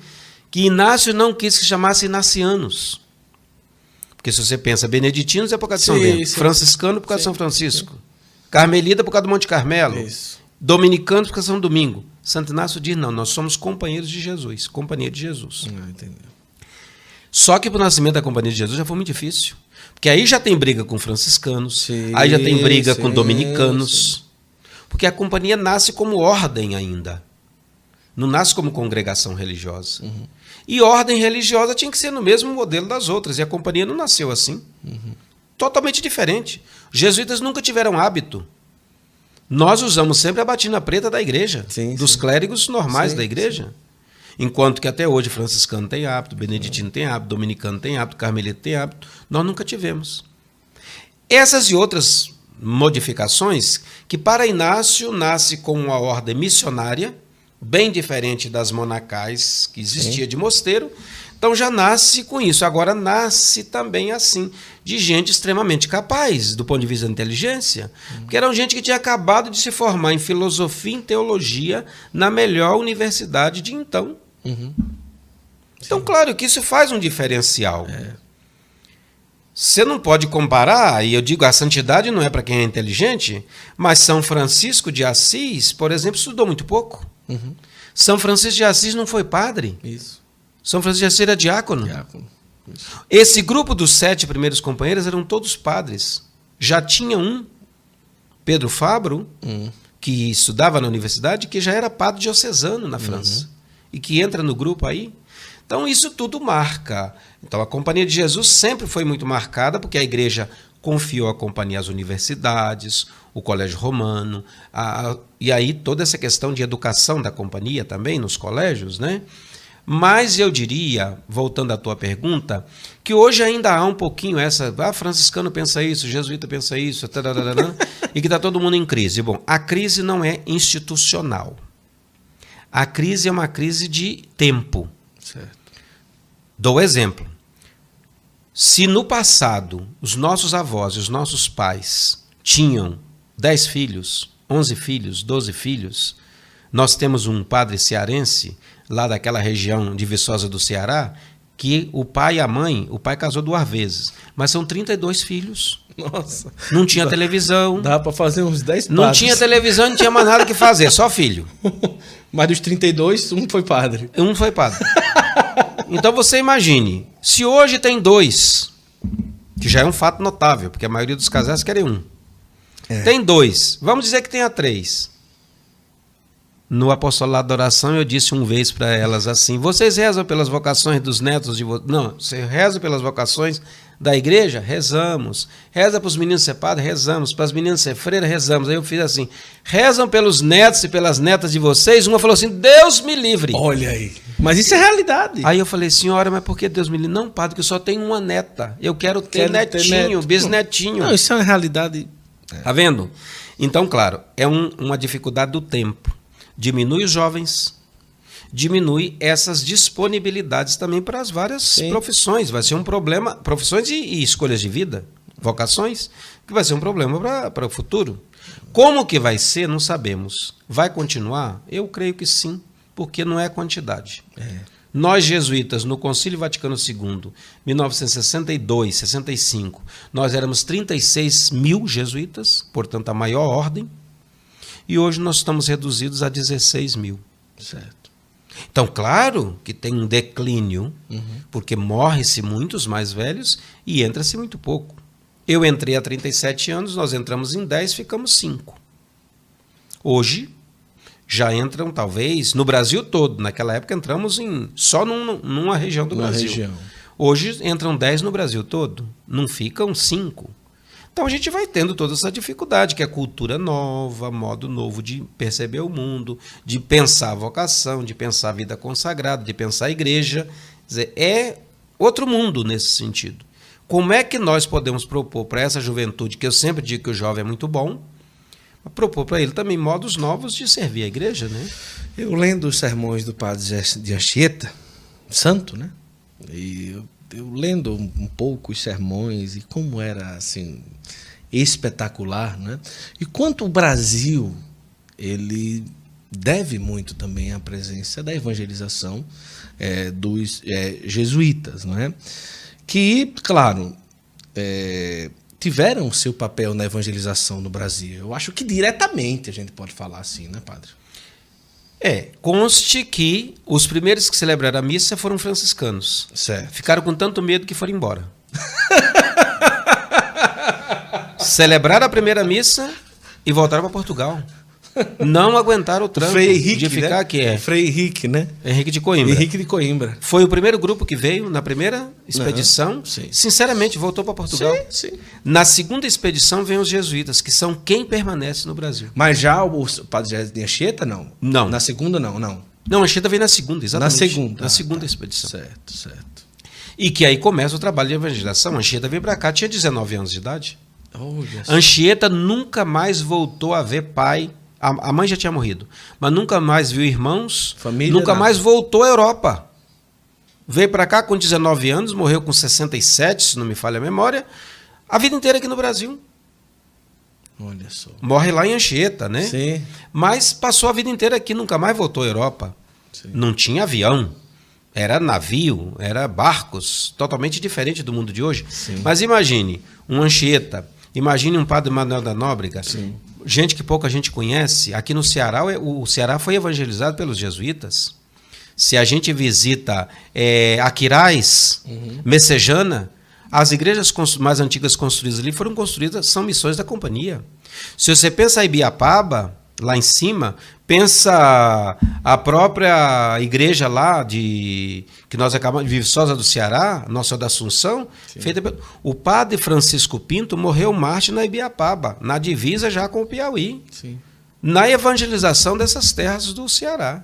que Inácio não quis que chamasse Inacianos. Porque se você pensa, beneditinos é por causa de São sim, Bento, sim. franciscano por causa sim, de São Francisco, Carmelita por causa do Monte Carmelo, Isso. dominicanos por causa de São Domingo. Santo Inácio diz: não, nós somos companheiros de Jesus, companhia de Jesus. Ah, Só que para o nascimento da companhia de Jesus já foi muito difícil. Porque aí já tem briga com franciscanos, sim, aí já tem briga sim, com dominicanos. Porque a companhia nasce como ordem ainda. Não nasce como congregação religiosa. Uhum. E ordem religiosa tinha que ser no mesmo modelo das outras. E a companhia não nasceu assim. Uhum. Totalmente diferente. Os jesuítas nunca tiveram hábito nós usamos sempre a batina preta da igreja, sim, dos sim. clérigos normais sim, da igreja. Enquanto que até hoje franciscano tem hábito, beneditino tem hábito, dominicano tem hábito, carmelita tem hábito, nós nunca tivemos. Essas e outras modificações, que para Inácio nasce com uma ordem missionária, bem diferente das monacais que existia de mosteiro, então já nasce com isso. Agora nasce também assim, de gente extremamente capaz do ponto de vista da inteligência, uhum. porque eram gente que tinha acabado de se formar em filosofia e em teologia na melhor universidade de então. Uhum. Então, claro que isso faz um diferencial. É. Você não pode comparar, e eu digo a santidade não é para quem é inteligente, mas São Francisco de Assis, por exemplo, estudou muito pouco. Uhum. São Francisco de Assis não foi padre. Isso. São Francisco de Assis era diácono. diácono. Esse grupo dos sete primeiros companheiros eram todos padres. Já tinha um, Pedro Fabro, hum. que estudava na universidade, que já era padre diocesano na França. Uhum. E que entra no grupo aí. Então isso tudo marca. Então a Companhia de Jesus sempre foi muito marcada, porque a igreja confiou a companhia às universidades, o Colégio Romano, a, a, e aí toda essa questão de educação da companhia também nos colégios, né? Mas eu diria, voltando à tua pergunta, que hoje ainda há um pouquinho essa. Ah, franciscano pensa isso, jesuíta pensa isso, tararara, e que está todo mundo em crise. Bom, a crise não é institucional. A crise é uma crise de tempo. Certo. Dou exemplo. Se no passado os nossos avós e os nossos pais tinham 10 filhos, 11 filhos, 12 filhos, nós temos um padre cearense lá daquela região de Viçosa do Ceará, que o pai e a mãe, o pai casou duas vezes, mas são 32 filhos. Nossa. Não tinha dá, televisão. Dá para fazer uns 10 Não tinha televisão, não tinha mais nada que fazer, só filho. Mas dos 32, um foi padre. Um foi padre. Então você imagine, se hoje tem dois, que já é um fato notável, porque a maioria dos casais querem um. É. Tem dois, vamos dizer que tenha três. No apostolado da oração, eu disse uma vez para elas assim: vocês rezam pelas vocações dos netos de vocês? Não, você reza pelas vocações da igreja? Rezamos. Reza para os meninos ser padre? Rezamos. Para as meninas ser freira? Rezamos. Aí eu fiz assim: rezam pelos netos e pelas netas de vocês? Uma falou assim: Deus me livre. Olha aí. Mas isso é realidade. Aí eu falei: senhora, mas por que Deus me livre? Não, padre, que eu só tenho uma neta. Eu quero ter quero netinho, ter bisnetinho. Não, isso é uma realidade. Tá vendo? Então, claro, é um, uma dificuldade do tempo diminui os jovens, diminui essas disponibilidades também para as várias Sim. profissões. Vai ser um problema, profissões e, e, escolhas de vida, vocações, que vai ser um problema para o futuro. Como que vai ser, não sabemos. Vai continuar? Eu creio que sim, porque não é quantidade. É. Nós, jesuítas, no Concílio Vaticano II, 1962, 65, nós éramos 36 mil jesuítas, portanto, a maior ordem e hoje nós estamos reduzidos a 16 mil. Certo. Então, claro que tem um declínio, uhum. porque morre-se muitos mais velhos e entra-se muito pouco. Eu entrei há 37 anos, nós entramos em 10, ficamos 5. Hoje, já entram, talvez, no Brasil todo. Naquela época entramos em só num, numa região do Uma Brasil. Região. Hoje entram 10 no Brasil todo. Não ficam 5. Então a gente vai tendo toda essa dificuldade, que é cultura nova, modo novo de perceber o mundo, de pensar a vocação, de pensar a vida consagrada, de pensar a igreja. Dizer, é outro mundo nesse sentido. Como é que nós podemos propor para essa juventude, que eu sempre digo que o jovem é muito bom, propor para ele também modos novos de servir a igreja, né? Eu lendo os sermões do padre de Anchieta, santo, né? E eu, eu lendo um pouco os sermões e como era assim espetacular, né? E quanto o Brasil ele deve muito também à presença da evangelização é, dos é, jesuítas, não é? Que, claro, é, tiveram seu papel na evangelização no Brasil. Eu acho que diretamente a gente pode falar assim, né, padre? É, conste que os primeiros que celebraram a missa foram franciscanos. Certo. Ficaram com tanto medo que foram embora. celebraram a primeira missa e voltaram para Portugal. Não aguentaram o tranco Frei Henrique, de ficar né? aqui. É. Frei Henrique, né? Henrique de Coimbra. Henrique de Coimbra. Foi o primeiro grupo que veio na primeira expedição. sim. Sinceramente, voltou para Portugal. Sim, sim. Na segunda expedição vem os jesuítas, que são quem permanece no Brasil. Mas já o padre José de Anchieta, não? Não. Na segunda, não, não. Não, Anchieta vem na segunda, exatamente. Na segunda. Na Ah, segunda tá. expedição. Certo, certo. E que aí começa o trabalho de evangelização. Anchieta veio para cá, tinha 19 anos de idade. Só. Anchieta nunca mais voltou a ver pai. A, a mãe já tinha morrido, mas nunca mais viu irmãos. Família, nunca nada. mais voltou à Europa. Veio para cá com 19 anos, morreu com 67, se não me falha a memória. A vida inteira aqui no Brasil. Olha só. Morre lá em Anchieta, né? Sim. Mas passou a vida inteira aqui, nunca mais voltou à Europa. Sim. Não tinha avião. Era navio, era barcos, totalmente diferente do mundo de hoje. Sim. Mas imagine um Anchieta, imagine um padre Manuel da Nóbrega, Sim. Gente que pouca gente conhece. Aqui no Ceará, o Ceará foi evangelizado pelos jesuítas. Se a gente visita é, Aquiraz, Uhum. Messejana, as igrejas mais antigas construídas ali foram construídas, são missões da companhia. Se você pensa em Ibiapaba, lá em cima, pensa a própria igreja lá de que nós acabamos de Viçosa do Ceará, Nossa da Assunção, feita pelo, o padre Francisco Pinto morreu mártir na Ibiapaba, na divisa já com o Piauí Sim. na evangelização dessas terras do Ceará.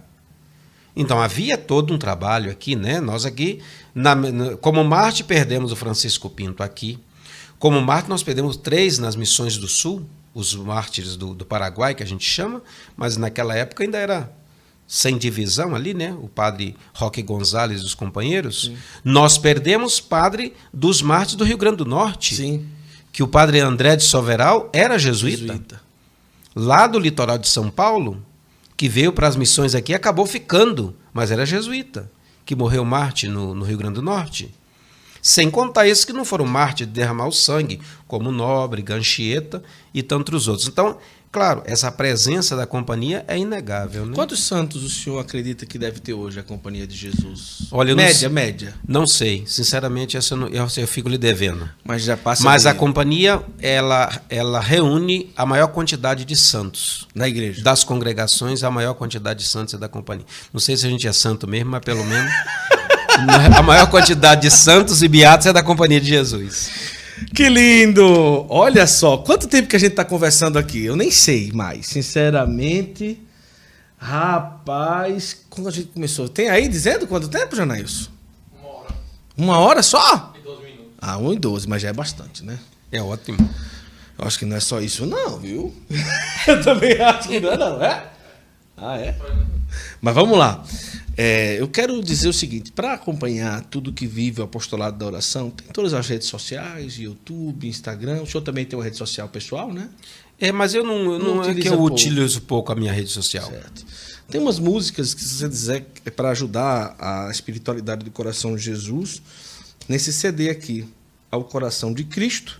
Então havia todo um trabalho aqui, né? Nós aqui, na- como Marte, perdemos o Francisco Pinto aqui. Como Marte, nós perdemos três nas missões do Sul, os mártires do, do Paraguai, que a gente chama, mas naquela época ainda era sem divisão ali, né? O padre Roque Gonzalez e os companheiros. Nós perdemos padre dos mártires do Rio Grande do Norte, Sim. que o padre André de Soveral era jesuíta Jesuíta. lá do litoral de São Paulo, que veio para as missões aqui, acabou ficando, mas era jesuíta, que morreu Marte no, no Rio Grande do Norte. Sem contar esses que não foram Marte de derramar o sangue, como Nóbrega, Anchieta e tantos outros. Então, claro, essa presença da companhia é inegável. Né? Quantos santos o senhor acredita que deve ter hoje a Companhia de Jesus? Olha, eu não média, média. Não sei, sinceramente, essa eu, não- eu, eu fico lhe devendo. Mas já passa Mas de- a companhia, ela, ela reúne a maior quantidade de santos. na igreja. das congregações, a maior quantidade de santos é da companhia. Não sei se a gente é santo mesmo, mas pelo menos a maior quantidade de santos e beatos é da companhia de Jesus. Que lindo! Olha só, quanto tempo que a gente está conversando aqui? Eu nem sei mais, sinceramente. Rapaz, quando a gente começou? Tem aí dizendo quanto tempo, Janailson? Uma hora. Uma hora só? E 12 minutos. Ah, 1 e 12, mas já é bastante, né? É ótimo. Eu acho que não é só isso, não, viu? Eu também acho que não é, não, é? Ah, é? Mas vamos lá. É, eu quero dizer o seguinte: para acompanhar tudo que vive o apostolado da oração, tem todas as redes sociais, YouTube, Instagram. O senhor também tem uma rede social pessoal, né? É, mas eu não, eu Não não, é que eu pouco. utilizo pouco a minha rede social. Certo. Tem umas músicas que, se você dizer, é para ajudar a espiritualidade do coração de Jesus, nesse CD aqui, Ao Coração de Cristo.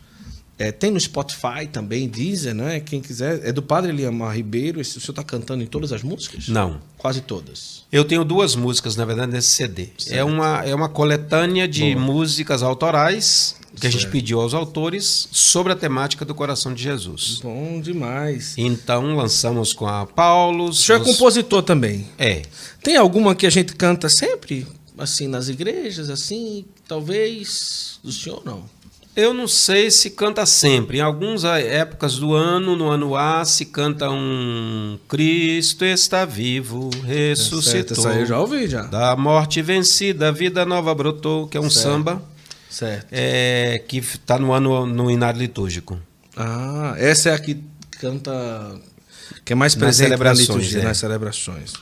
É, tem no Spotify também, Deezer, né? Quem quiser. É do Padre Eliamar Ribeiro. Esse, o senhor está cantando em todas as músicas? Não. Quase todas. Eu tenho duas músicas, na verdade, nesse CD. É uma, é uma coletânea de Boa. músicas autorais que a gente Certo. pediu aos autores sobre a temática do coração de Jesus. Bom demais. Então lançamos com a Paulo. O senhor é compositor também. É. Tem alguma que a gente canta sempre? Assim, nas igrejas, assim? Talvez. Do senhor, não. Eu não sei se canta sempre. Em algumas épocas do ano, no ano A, se canta um Cristo está vivo, Certo, ressuscitou. essa aí eu já ouvi, já. Da morte vencida, vida nova brotou, que é um Certo. samba Certo. é, que está no ano no inário litúrgico. Ah, essa é a que canta Que é mais presente na liturgia, é. nas celebrações.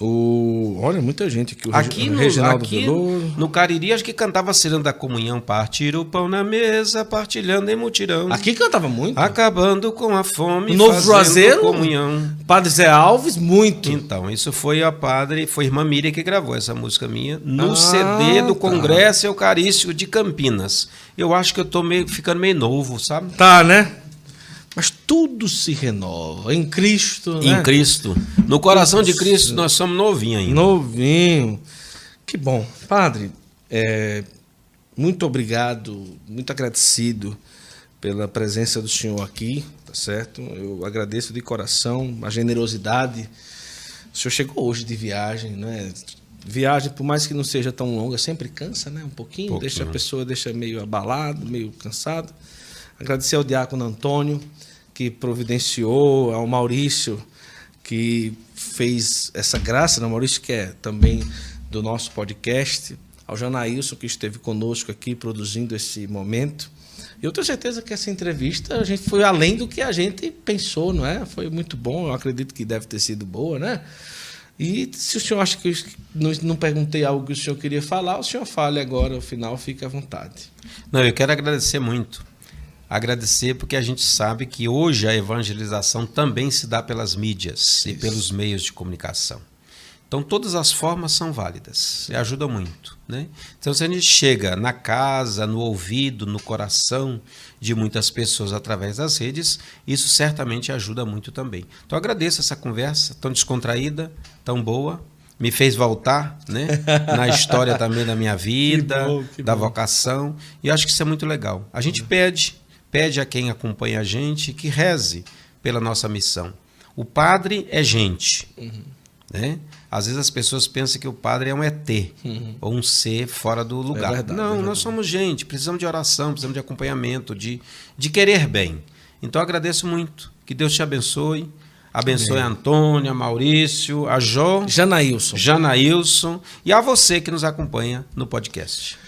O, olha, muita gente aqui. O Aqui, o no, Reginaldo aqui Veloso. no Cariri, acho que cantava a ciranda da comunhão. Partir o pão na mesa, partilhando em mutirão. Aqui cantava muito. Acabando com a fome, No Novo Juazeiro? comunhão. Padre Zé Alves, muito. Então, isso foi a padre, foi irmã Miriam que gravou essa música minha no Ah, CD do tá. Congresso Eucarístico de Campinas. Eu acho que eu tô meio, ficando meio novo, sabe? Tá, né? Mas tudo se renova. Em Cristo, né? Em Cristo. No coração de Cristo nós somos novinhos ainda. Novinho. Que bom. Padre, é, muito obrigado, muito agradecido pela presença do senhor aqui, tá certo? Eu agradeço de coração a generosidade. O senhor chegou hoje de viagem, né? Viagem, por mais que não seja tão longa, sempre cansa, né? Um pouquinho, Pouquinho. deixa a pessoa deixa meio abalado, meio cansado. Agradecer ao diácono Antônio, que providenciou, ao Maurício, que fez essa graça, né? Maurício, que é também do nosso podcast, ao Janaílson, que esteve conosco aqui produzindo esse momento. Eu tenho certeza que essa entrevista a gente foi além do que a gente pensou, não é? Foi muito bom, eu acredito que deve ter sido boa, né? E se o senhor acha que eu não, perguntei algo que o senhor queria falar, o senhor fale agora, ao final, fique à vontade. Não, eu quero agradecer muito. Agradecer porque a gente sabe que hoje a evangelização também se dá pelas mídias e Isso. pelos meios de comunicação. Então todas as formas são válidas e ajudam muito, né? Então se a gente chega na casa, no ouvido, no coração de muitas pessoas através das redes, isso certamente ajuda muito também. Então agradeço essa conversa tão descontraída, tão boa, me fez voltar, né? Na história também da minha vida, bom, que da bom. vocação, e acho que isso é muito legal. A gente pede, pede a quem acompanha a gente que reze pela nossa missão. O padre é gente, né? Às vezes as pessoas pensam que o padre é um ET ou um ser fora do lugar. verdade, é Não, verdade. nós somos gente, precisamos de oração, precisamos de acompanhamento, de, de querer bem. Então agradeço muito. Que Deus te abençoe. Abençoe a Antônia, a Maurício, a Jó, Janaílson. Janaílson e a você que nos acompanha no podcast.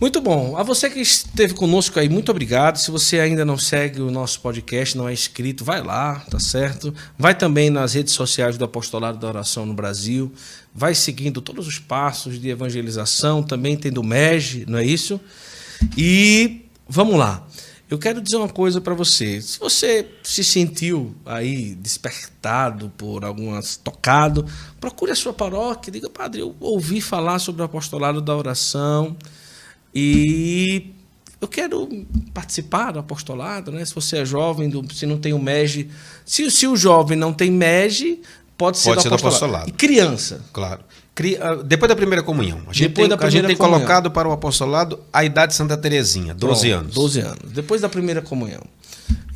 Muito bom. A você que esteve conosco aí, muito obrigado. Se você ainda não segue o nosso podcast, não é inscrito, vai lá, tá certo? Vai também nas redes sociais do Apostolado da Oração no Brasil. Vai seguindo todos os passos de evangelização. Também tem do MEG, não é isso? E vamos lá. Eu quero dizer uma coisa para você. Se você se sentiu aí despertado por algumas tocado, procure a sua paróquia, diga, padre, eu ouvi falar sobre o apostolado da oração e eu quero participar do apostolado, né? Se você é jovem, do- se não tem o MEG, se, se o jovem não tem MEG, pode ser, Pode do, ser do apostolado. apostolado. E criança. Claro. Cri- ah, Depois da primeira comunhão. A gente Depois tem, a gente tem comunhão. colocado para o apostolado a idade de Santa Terezinha, 12 Pronto, anos. 12 anos. Depois da primeira comunhão.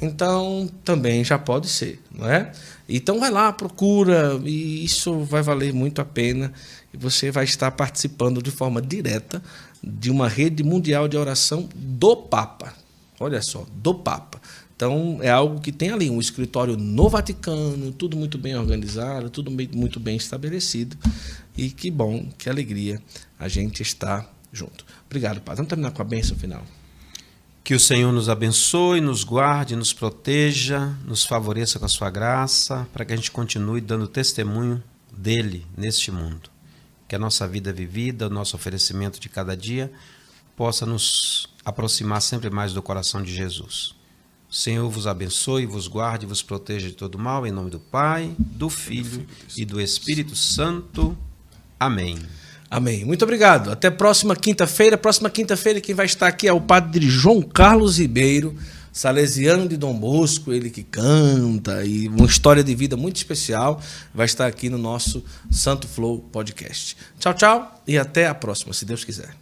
Então, também já pode ser, não é? Então, vai lá, procura, e isso vai valer muito a pena. E você vai estar participando de forma direta de uma rede mundial de oração do Papa. Olha só, do Papa. Então, é algo que tem ali um escritório no Vaticano, tudo muito bem organizado, tudo muito bem estabelecido. E que bom, que alegria a gente está junto. Obrigado, Padre. Vamos terminar com a bênção final. Que o Senhor nos abençoe, nos guarde, nos proteja, nos favoreça com a sua graça, para que a gente continue dando testemunho dele neste mundo. Que a nossa vida vivida, o nosso oferecimento de cada dia, possa nos aproximar sempre mais do coração de Jesus. O Senhor vos abençoe, vos guarde, vos proteja de todo mal, em nome do Pai, do Filho e do Espírito Santo. Amém. Amém. Muito obrigado. Até próxima quinta-feira. Próxima quinta-feira, quem vai estar aqui é o padre João Carlos Ribeiro, Salesiano de Dom Bosco, ele que canta, e uma história de vida muito especial, vai estar aqui no nosso Santo Flow Podcast. Tchau, tchau e até a próxima, se Deus quiser.